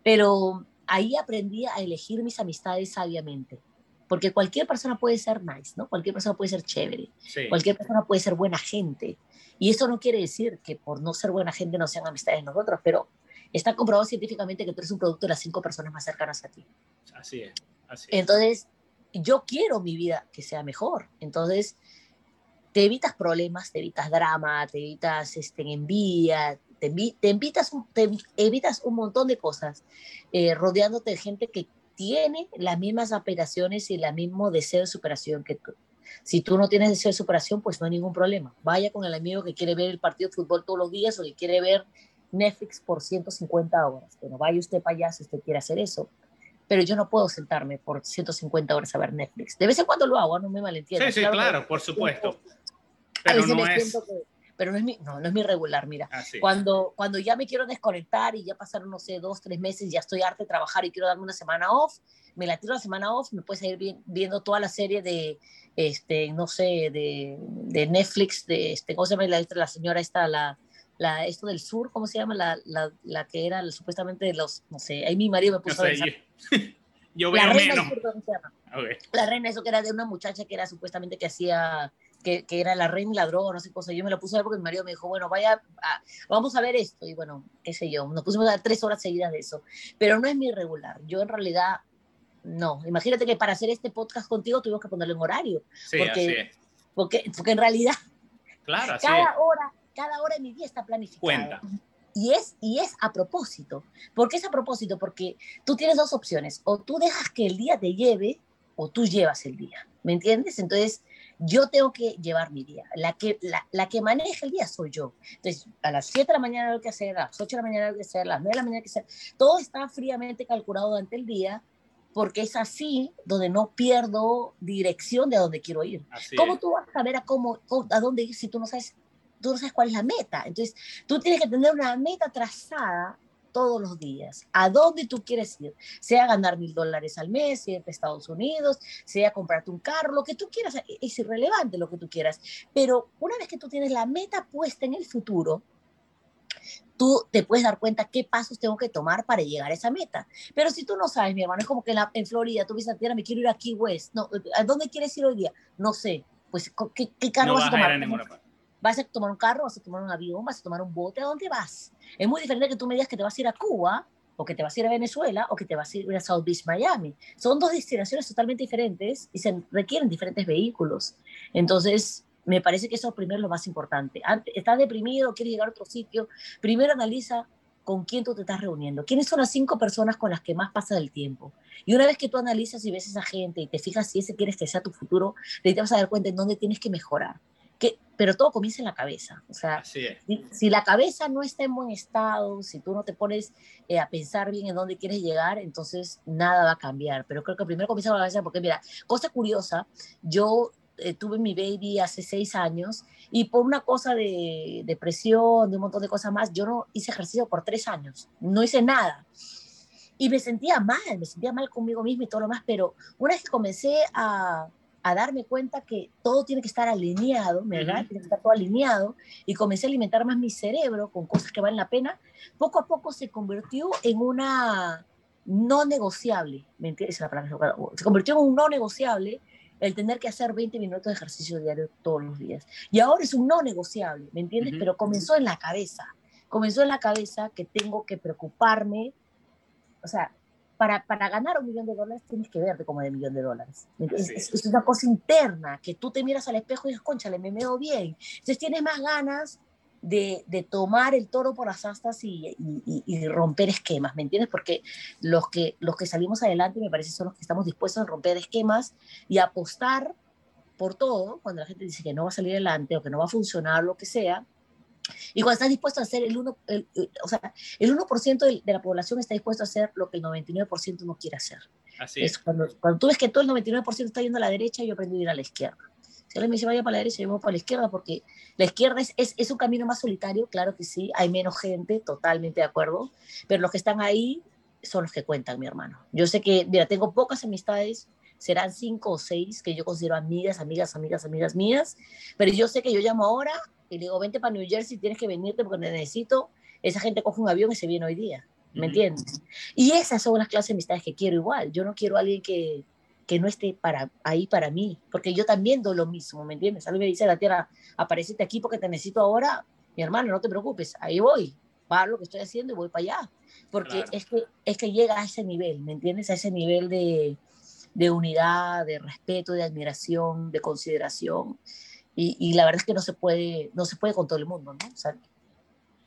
Pero ahí aprendí a elegir mis amistades sabiamente porque cualquier persona puede ser nice, ¿no? Cualquier persona puede ser chévere, cualquier persona puede ser buena gente, y eso no quiere decir que por no ser buena gente no sean amistades nosotros, pero está comprobado científicamente que tú eres un producto de las cinco personas más cercanas a ti. Así es. Así es. Entonces, yo quiero mi vida que sea mejor. Entonces, te evitas problemas, te evitas drama, te evitas este, envidia, te, te, evitas, te evitas un montón de cosas eh, rodeándote de gente que tiene las mismas aspiraciones y el mismo deseo de superación que tú. Si tú no tienes deseo de superación, pues no hay ningún problema. Vaya con el amigo que quiere ver el partido de fútbol todos los días o que quiere ver Netflix por 150 horas. Bueno, vaya usted para allá si usted quiere hacer eso. Pero yo no puedo sentarme por 150 horas a ver Netflix. De vez en cuando lo hago, no me malentiendo. Sí, sí, claro, por supuesto. Pero no es pero no es mi, no, no es mi regular, mira. Ah, cuando, cuando ya me quiero desconectar y ya pasaron, no sé, dos, tres meses, ya estoy harta de trabajar y quiero darme una semana off, me la tiro la semana off, me puedes ir viendo toda la serie de, este, no sé, de, de Netflix, de, este, ¿cómo se llama la, la señora esta, la, la, esto del sur, ¿cómo se llama? La, la, la que era supuestamente de los, no sé, ahí mi marido me puso a yo, yo veo la menos. La reina, eso que era de una muchacha que era supuestamente que hacía que, que, era la reina y la droga, no sé cosa. Yo me lo puse a ver porque mi marido me dijo, bueno, vaya, vamos a ver esto. Y bueno, qué sé yo, nos pusimos a dar tres horas seguidas de eso. Pero no es mi regular. Yo en realidad, no. Imagínate que para hacer este podcast contigo tuvimos que ponerle un horario. Sí, porque, Porque, porque en realidad, claro, cada, hora, cada hora de mi día está planificada. Cuenta. Y es, y es a propósito. ¿Por qué es a propósito? Porque tú tienes dos opciones. O tú dejas que el día te lleve o tú llevas el día. ¿Me entiendes? Entonces, yo tengo que llevar mi día. La que, la, la, que maneja el día soy yo. Entonces, a las 7 de la mañana lo que hacer, a las 8 de la mañana lo que hacer, a las 9 de la mañana lo que hacer. Todo está fríamente calculado durante el día porque es así donde no pierdo dirección de a dónde quiero ir. ¿Cómo tú vas a saber a, cómo, a dónde ir si tú no sabes tú no sabes cuál es la meta? Entonces, tú tienes que tener una meta trazada todos los días, a dónde tú quieres ir, sea ganar mil dólares al mes, sea irte a Estados Unidos, sea comprarte un carro, lo que tú quieras, e-, es irrelevante lo que tú quieras, pero una vez que tú tienes la meta puesta en el futuro, tú te puedes dar cuenta qué pasos tengo que tomar para llegar a esa meta. Pero si tú no sabes, mi hermano, es como que en, la, en Florida tú dices, tierra, me quiero ir a Key West. No, ¿a dónde quieres ir hoy día? No sé. Pues, ¿qué, qué carro vas, a tomar? ¿Vas a tomar un carro? ¿Vas a tomar un avión? ¿Vas a tomar un bote? ¿A dónde vas? Es muy diferente que tú me digas que te vas a ir a Cuba o que te vas a ir a Venezuela o que te vas a ir a South Beach, Miami. Son dos destinaciones totalmente diferentes y se requieren diferentes vehículos. Entonces, me parece que eso primero es lo más importante. estás deprimido, quieres llegar a otro sitio, primero analiza con quién tú te estás reuniendo, quiénes son las cinco personas con las que más pasas el tiempo. Y una vez que tú analizas y ves a esa gente y te fijas si ese quieres que sea tu futuro, te vas a dar cuenta en dónde tienes que mejorar pero todo comienza en la cabeza. O sea, si, la cabeza no está en buen estado, si tú no te pones eh, a pensar bien en dónde quieres llegar, entonces nada va a cambiar. Pero creo que primero comienza con la cabeza, porque mira, cosa curiosa, yo eh, tuve mi baby hace seis años y por una cosa de depresión, de un montón de cosas más, yo no hice ejercicio por tres años, no hice nada. Y me sentía mal, me sentía mal conmigo misma y todo lo más, pero una vez que comencé a a darme cuenta que todo tiene que estar alineado, ¿verdad? Tiene que estar todo alineado y comencé a alimentar más mi cerebro con cosas que valen la pena. Poco a poco se convirtió en una no negociable, ¿me entiendes? La palabra, se convirtió en un no negociable el tener que hacer 20 minutos de ejercicio diario todos los días. Y ahora es un no negociable, ¿me entiendes? Pero comenzó en la cabeza. Comenzó en la cabeza que tengo que preocuparme, o sea, para, para, ganar un millón de dólares tienes que verte como de millón de dólares. Es, es, una cosa interna, que tú te miras al espejo y dices, conchale, me veo bien. Entonces tienes más ganas de, de tomar el toro por las astas y, y, y, romper esquemas, ¿me entiendes? Porque los que, los que salimos adelante, me parece, son los que estamos dispuestos a romper esquemas y apostar por todo, cuando la gente dice que no va a salir adelante o que no va a funcionar, lo que sea, y cuando estás dispuesto a hacer el 1%, el, o sea, el 1 de, de, la población está dispuesto a hacer lo que el 99% no quiere hacer. Así es. es cuando, cuando, tú ves que todo el 99% está yendo a la derecha, yo aprendí a ir a la izquierda. Si alguien me dice vaya para la derecha, yo voy para la izquierda, porque la izquierda es, es, es un camino más solitario, claro que sí, hay menos gente, totalmente de acuerdo, pero los que están ahí son los que cuentan, mi hermano. Yo sé que, mira, tengo pocas amistades, serán cinco o seis que yo considero amigas, amigas, amigas, amigas mías, pero yo sé que yo llamo ahora y le digo, vente para New Jersey, tienes que venirte porque necesito, esa gente coge un avión y se viene hoy día, ¿me entiendes? Y esas son las clases de amistades que quiero igual, yo no quiero a alguien que, que no esté para, ahí para mí, porque yo también doy lo mismo, ¿me entiendes? A mí me dice la tierra, aparecete aquí porque te necesito ahora, mi hermano, no te preocupes, ahí voy, para lo que estoy haciendo y voy para allá, porque claro. es, que, es que llega a ese nivel, ¿me entiendes? A ese nivel de, de unidad, de respeto, de admiración, de consideración. Y, y, la verdad es que no se puede, no se puede con todo el mundo, ¿no? O sea,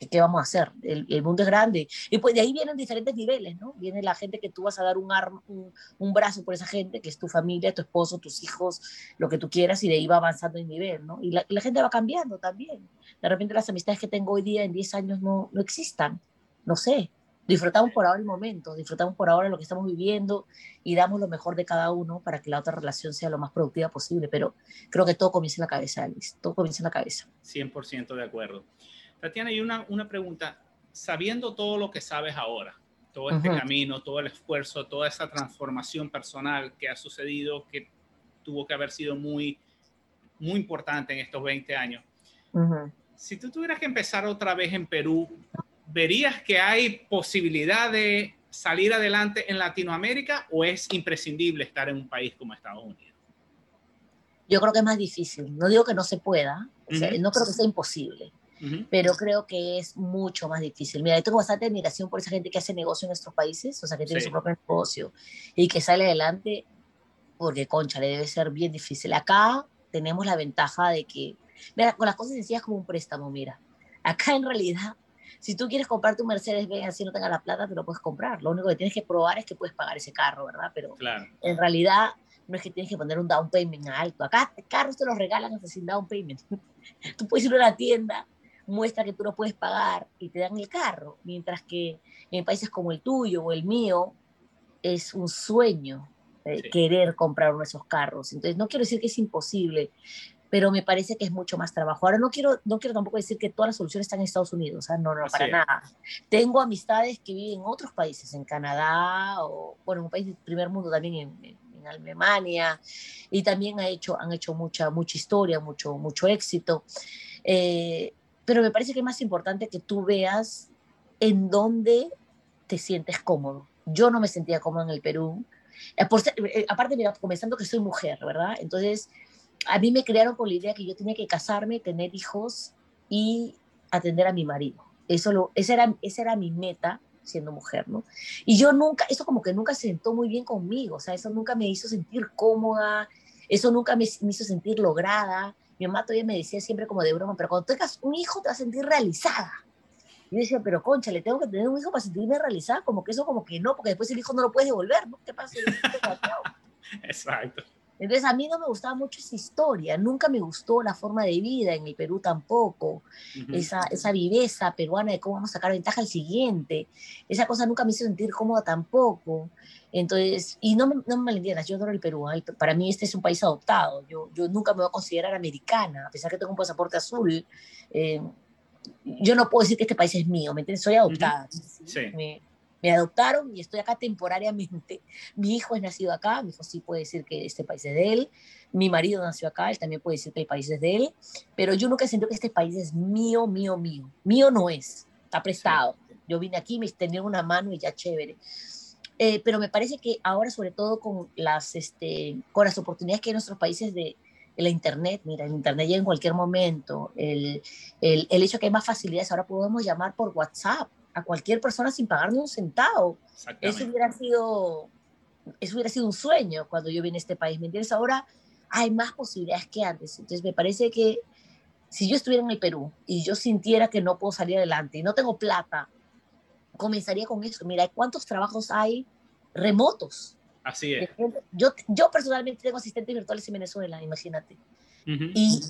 ¿qué vamos a hacer? El, el, mundo es grande. Y pues de ahí vienen diferentes niveles, ¿no? Viene la gente que tú vas a dar un, arm, un, un, brazo por esa gente, que es tu familia, tu esposo, tus hijos, lo que tú quieras, y de ahí va avanzando el nivel, ¿no? Y la, y la gente va cambiando también. De repente las amistades que tengo hoy día en 10 años no, no existan, no sé. Disfrutamos por ahora el momento, disfrutamos por ahora lo que estamos viviendo y damos lo mejor de cada uno para que la otra relación sea lo más productiva posible. Pero creo que todo comienza en la cabeza, Alice. Todo comienza en la cabeza. 100% de acuerdo. Tatiana, y una, una pregunta. Sabiendo todo lo que sabes ahora, todo este uh -huh. camino, todo el esfuerzo, toda esa transformación personal que ha sucedido, que tuvo que haber sido muy, muy importante en estos 20 años. Uh -huh. Si tú tuvieras que empezar otra vez en Perú, ¿verías que hay posibilidad de salir adelante en Latinoamérica o es imprescindible estar en un país como Estados Unidos? Yo creo que es más difícil. No digo que no se pueda, o sea, uh -huh. no creo que sea imposible, uh -huh. pero creo que es mucho más difícil. Mira, yo tengo bastante admiración por esa gente que hace negocio en nuestros países, o sea, que tiene sí. su propio negocio y que sale adelante, porque concha, le debe ser bien difícil. Acá tenemos la ventaja de que, mira, con las cosas sencillas como un préstamo, mira, acá en realidad si tú quieres comprar tu Mercedes-Benz así no tenga la plata, te lo puedes comprar. Lo único que tienes que probar es que puedes pagar ese carro, ¿verdad? Pero claro. en realidad no es que tienes que poner un down payment alto. Acá carros te los regalan hasta sin down payment. tú puedes ir a una tienda, muestra que tú lo puedes pagar y te dan el carro. Mientras que en países como el tuyo o el mío es un sueño eh, sí. querer comprar uno de esos carros. Entonces no quiero decir que es imposible, pero me parece que es mucho más trabajo. Ahora, no quiero, no quiero tampoco decir que todas las soluciones están en Estados Unidos, ¿eh? no, no, Así para es. nada. Tengo amistades que viven en otros países, en Canadá, o bueno, en un país del primer mundo también, en, en, en Alemania, y también ha hecho, han hecho mucha, mucha historia, mucho, mucho éxito. Eh, pero me parece que es más importante que tú veas en dónde te sientes cómodo. Yo no me sentía cómodo en el Perú. Eh, por ser, eh, aparte, mira, comenzando que soy mujer, ¿verdad? Entonces, a mí me crearon con la idea que yo tenía que casarme, tener hijos y atender a mi marido. Eso lo, esa, era, esa era mi meta siendo mujer, ¿no? Y yo nunca, eso como que nunca se sentó muy bien conmigo, o sea, eso nunca me hizo sentir cómoda, eso nunca me, me hizo sentir lograda. Mi mamá todavía me decía siempre como de broma, pero cuando tengas un hijo te vas a sentir realizada. Y yo decía, pero concha, le tengo que tener un hijo para sentirme realizada, como que eso como que no, porque después el hijo no lo puedes devolver, ¿no? ¿Qué pasa? Exacto. Entonces a mí no me gustaba mucho esa historia, nunca me gustó la forma de vida en el Perú tampoco, uh -huh. esa, esa viveza peruana de cómo vamos a sacar ventaja al siguiente, esa cosa nunca me hizo sentir cómoda tampoco. Entonces, y no me, no me malentiendas, yo adoro el Perú, para mí este es un país adoptado, yo, yo nunca me voy a considerar americana, a pesar que tengo un pasaporte azul, eh, yo no puedo decir que este país es mío, ¿me entiendes? Soy adoptada. Uh -huh. sí. me, me adoptaron y estoy acá temporariamente. Mi hijo es nacido acá, mi hijo sí puede decir que este país es de él. Mi marido nació acá, él también puede decir que el país es de él. Pero yo nunca sentido que este país es mío, mío, mío. Mío no es, está prestado. Yo vine aquí, me extendieron una mano y ya chévere. Eh, pero me parece que ahora, sobre todo con las, este, con las oportunidades que hay en nuestros países de, la Internet, mira, el Internet llega en cualquier momento, el, el, el hecho que hay más facilidades, ahora podemos llamar por WhatsApp, a cualquier persona sin pagarme un centavo. Eso hubiera sido, eso hubiera sido un sueño cuando yo vine a este país, ¿me entiendes? Ahora hay más posibilidades que antes. Entonces me parece que si yo estuviera en el Perú y yo sintiera que no puedo salir adelante y no tengo plata, comenzaría con eso. Mira, ¿cuántos trabajos hay remotos? Así es. Yo, yo personalmente tengo asistentes virtuales en Venezuela, imagínate. Y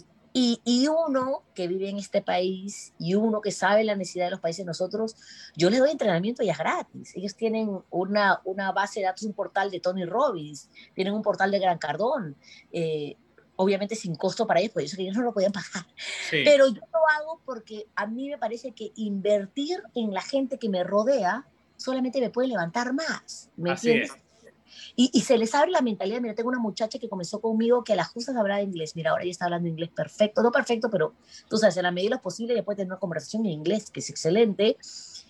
y, uno que vive en este país y uno que sabe la necesidad de los países nosotros, yo les doy entrenamiento ya gratis. Ellos tienen una, una base de datos, un portal de Tony Robbins, tienen un portal de Gran Cardón, eh, obviamente sin costo para ellos, porque eso ellos no lo podían pagar. Pero yo lo hago porque a mí me parece que invertir en la gente que me rodea solamente me puede levantar más. ¿Me entiendes? Y, se les abre la mentalidad. Mira, tengo una muchacha que comenzó conmigo que a las justas hablaba inglés. Mira, ahora ella está hablando inglés perfecto. No perfecto, pero tú sabes, en la medida de lo posible ella puede tener una conversación en inglés, que es excelente.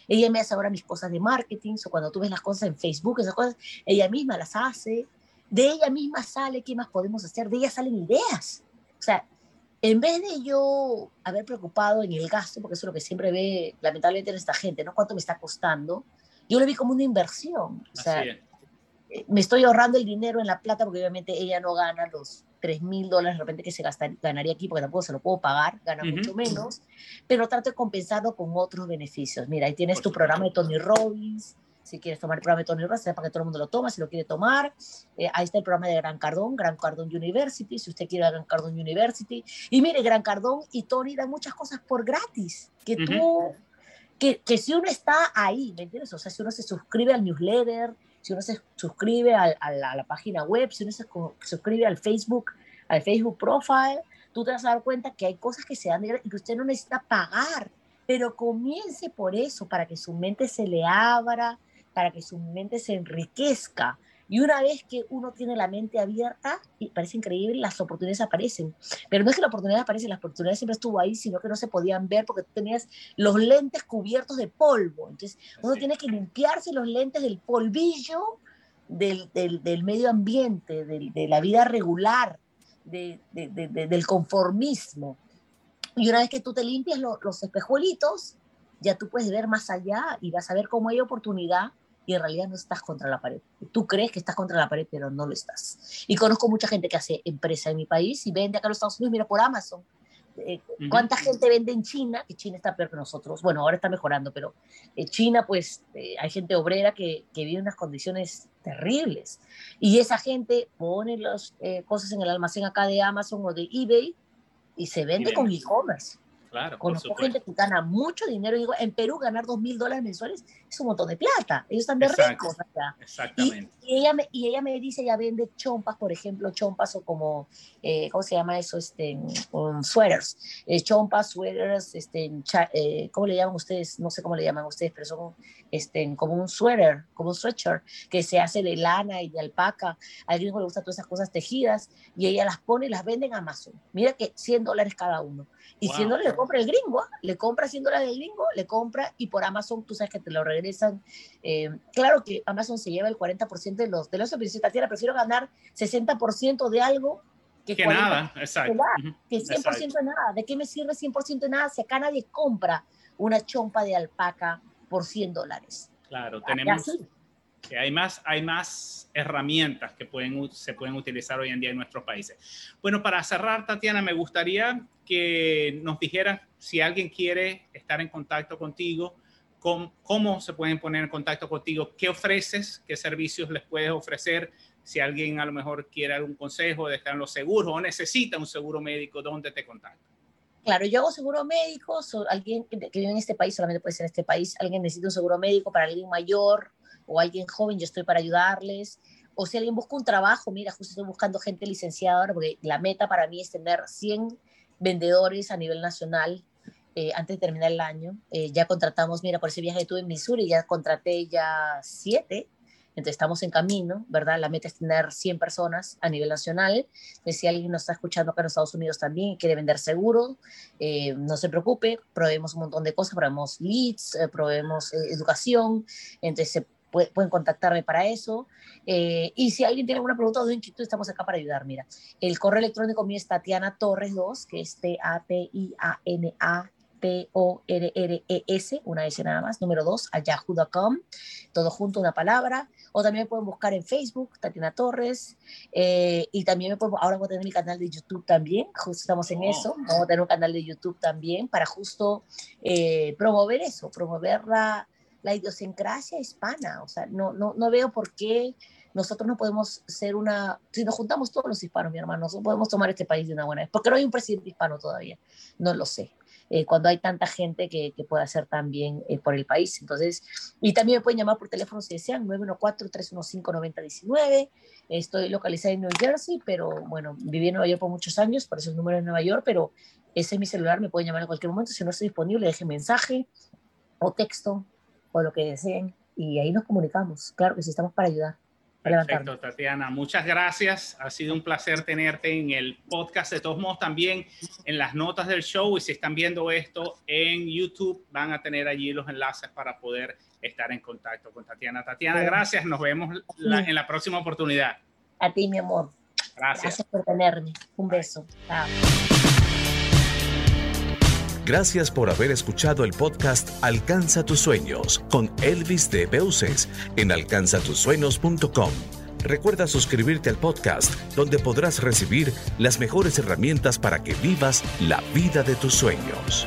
Ella me hace ahora mis cosas de marketing, o cuando tú ves las cosas en Facebook, esas cosas, ella misma las hace. De ella misma sale qué más podemos hacer. De ella salen ideas. O sea, en vez de yo haber preocupado en el gasto, porque eso es lo que siempre ve lamentablemente en esta gente, ¿no? ¿Cuánto me está costando? Yo lo vi como una inversión. O sea, me estoy ahorrando el dinero en la plata porque obviamente ella no gana los 3 mil dólares de repente que se ganaría aquí porque tampoco se lo puedo pagar, gana mucho menos, pero trato de compensarlo con otros beneficios. Mira, ahí tienes tu programa de Tony Robbins, si quieres tomar el programa de Tony Robbins, para que todo el mundo lo toma, si lo quiere tomar. Eh, ahí está el programa de Gran Cardón, Gran Cardón University, si usted quiere a Gran Cardón University. Y mire, Gran Cardón y Tony dan muchas cosas por gratis, que tú, que, que si uno está ahí, ¿me entiendes? O sea, si uno se suscribe al newsletter, si uno se suscribe a, la, página web, si uno se suscribe al Facebook, al Facebook Profile, tú te vas a dar cuenta que hay cosas que se dan de y que usted no necesita pagar, pero comience por eso, para que su mente se le abra, para que su mente se enriquezca. Y una vez que uno tiene la mente abierta, y parece increíble, las oportunidades aparecen. Pero no es que las oportunidades aparecen, las oportunidades siempre estuvo ahí, sino que no se podían ver porque tú tenías los lentes cubiertos de polvo. Entonces, uno tiene que limpiarse los lentes del polvillo del, del, medio ambiente, del, de la vida regular, de, del conformismo. Y una vez que tú te limpias los espejuelitos, ya tú puedes ver más allá y vas a ver cómo hay oportunidad y en realidad no estás contra la pared. Tú crees que estás contra la pared, pero no lo estás. Y conozco mucha gente que hace empresa en mi país y vende acá en los Estados Unidos, mira, por Amazon. Eh, ¿Cuánta gente vende en China? Que China está peor que nosotros. Bueno, ahora está mejorando, pero en China, pues, eh, hay gente obrera que, que, vive unas condiciones terribles. Y esa gente pone las eh, cosas en el almacén acá de Amazon o de eBay y se vende con e-commerce. Claro, Conozco gente que gana mucho dinero. Digo, en Perú ganar dos mil dólares mensuales es un montón de plata. Ellos están de ricos allá. Exactamente. Y, ella me, y ella me dice, ella vende chompas, por ejemplo, chompas o como, eh, ¿cómo se llama eso? Este, um, sweaters. Eh, chompas, sweaters, este, eh, ¿cómo le llaman ustedes? No sé cómo le llaman ustedes, pero son este, como un sweater, como un sweatshirt que se hace de lana y de alpaca. A alguien le gustan todas esas cosas tejidas y ella las pone y las vende en Amazon. Mira que 100 dólares cada uno. Y wow. le compra el gringo, le compra 100 dólares del gringo, le compra y por Amazon tú sabes que te lo regresan. Eh, claro que Amazon se lleva el 40% de los de los servicios tierra, prefiero ganar 60% de algo que, que nada, exacto. Que 100% de nada. ¿De qué me sirve 100% de nada si acá nadie compra una chompa de alpaca por 100 dólares? Claro, tenemos hay más, hay más herramientas que se pueden utilizar hoy en día en nuestros países. Bueno, para cerrar, Tatiana, me gustaría que nos dijeras si alguien quiere estar en contacto contigo, cómo, se pueden poner en contacto contigo, qué ofreces, qué servicios les puedes ofrecer, si alguien a lo mejor quiere algún consejo de estar en los seguros o necesita un seguro médico, ¿dónde te contacta? Claro, yo hago seguro médico, alguien que, que vive en este país, solamente puede ser en este país, alguien necesita un seguro médico para alguien mayor, o alguien joven, yo estoy para ayudarles. O si alguien busca un trabajo, mira, justo estoy buscando gente licenciada ahora, porque la meta para mí es tener 100 vendedores a nivel nacional eh, antes de terminar el año. Eh, ya contratamos, mira, por ese viaje que tuve en Missouri, ya contraté ya siete. Entonces estamos en camino, ¿verdad? La meta es tener 100 personas a nivel nacional. Si alguien nos está escuchando acá en Estados Unidos también y quiere vender seguro, eh, no se preocupe, probemos un montón de cosas, probemos leads, probemos educación. Entonces, pueden contactarme para eso. y si alguien tiene alguna pregunta o inquietud, estamos acá para ayudar. Mira, el correo electrónico mío es Tatiana Torres 2, que es T-A-T-I-A-N-A P-O-R-R-E-S, una S nada más, número 2, a yahoo.com, todo junto, una palabra, o también me pueden buscar en Facebook, Tatiana Torres, eh, y también me pueden, ahora voy a tener mi canal de YouTube también, justo estamos en oh. eso, vamos a tener un canal de YouTube también para justo eh, promover eso, promover la, la idiosincrasia hispana, o sea, no, no, no veo por qué nosotros no podemos ser una, si nos juntamos todos los hispanos, mi hermano, no podemos tomar este país de una buena vez, porque no hay un presidente hispano todavía, no lo sé. Eh, cuando hay tanta gente que, que puede hacer también eh, por el país. Entonces, y también me pueden llamar por teléfono si desean, 914-315-9019. Estoy localizada en New Jersey, pero bueno, viví en Nueva York por muchos años, por eso el número es Nueva York, pero ese es mi celular, me pueden llamar en cualquier momento. Si no estoy disponible, dejen mensaje o texto o lo que deseen y ahí nos comunicamos. Claro que sí, estamos para ayudar. Perfecto, Tatiana. Muchas gracias. Ha sido un placer tenerte en el podcast. De todos modos, también en las notas del show y si están viendo esto en YouTube, van a tener allí los enlaces para poder estar en contacto con Tatiana. Tatiana, gracias. Nos vemos en la próxima oportunidad. A ti, mi amor. Gracias. Gracias por tenerme. Un beso. Chao. Gracias por haber escuchado el podcast Alcanza tus sueños con Elvis de Beuces en alcanzatusueños.com. Recuerda suscribirte al podcast donde podrás recibir las mejores herramientas para que vivas la vida de tus sueños.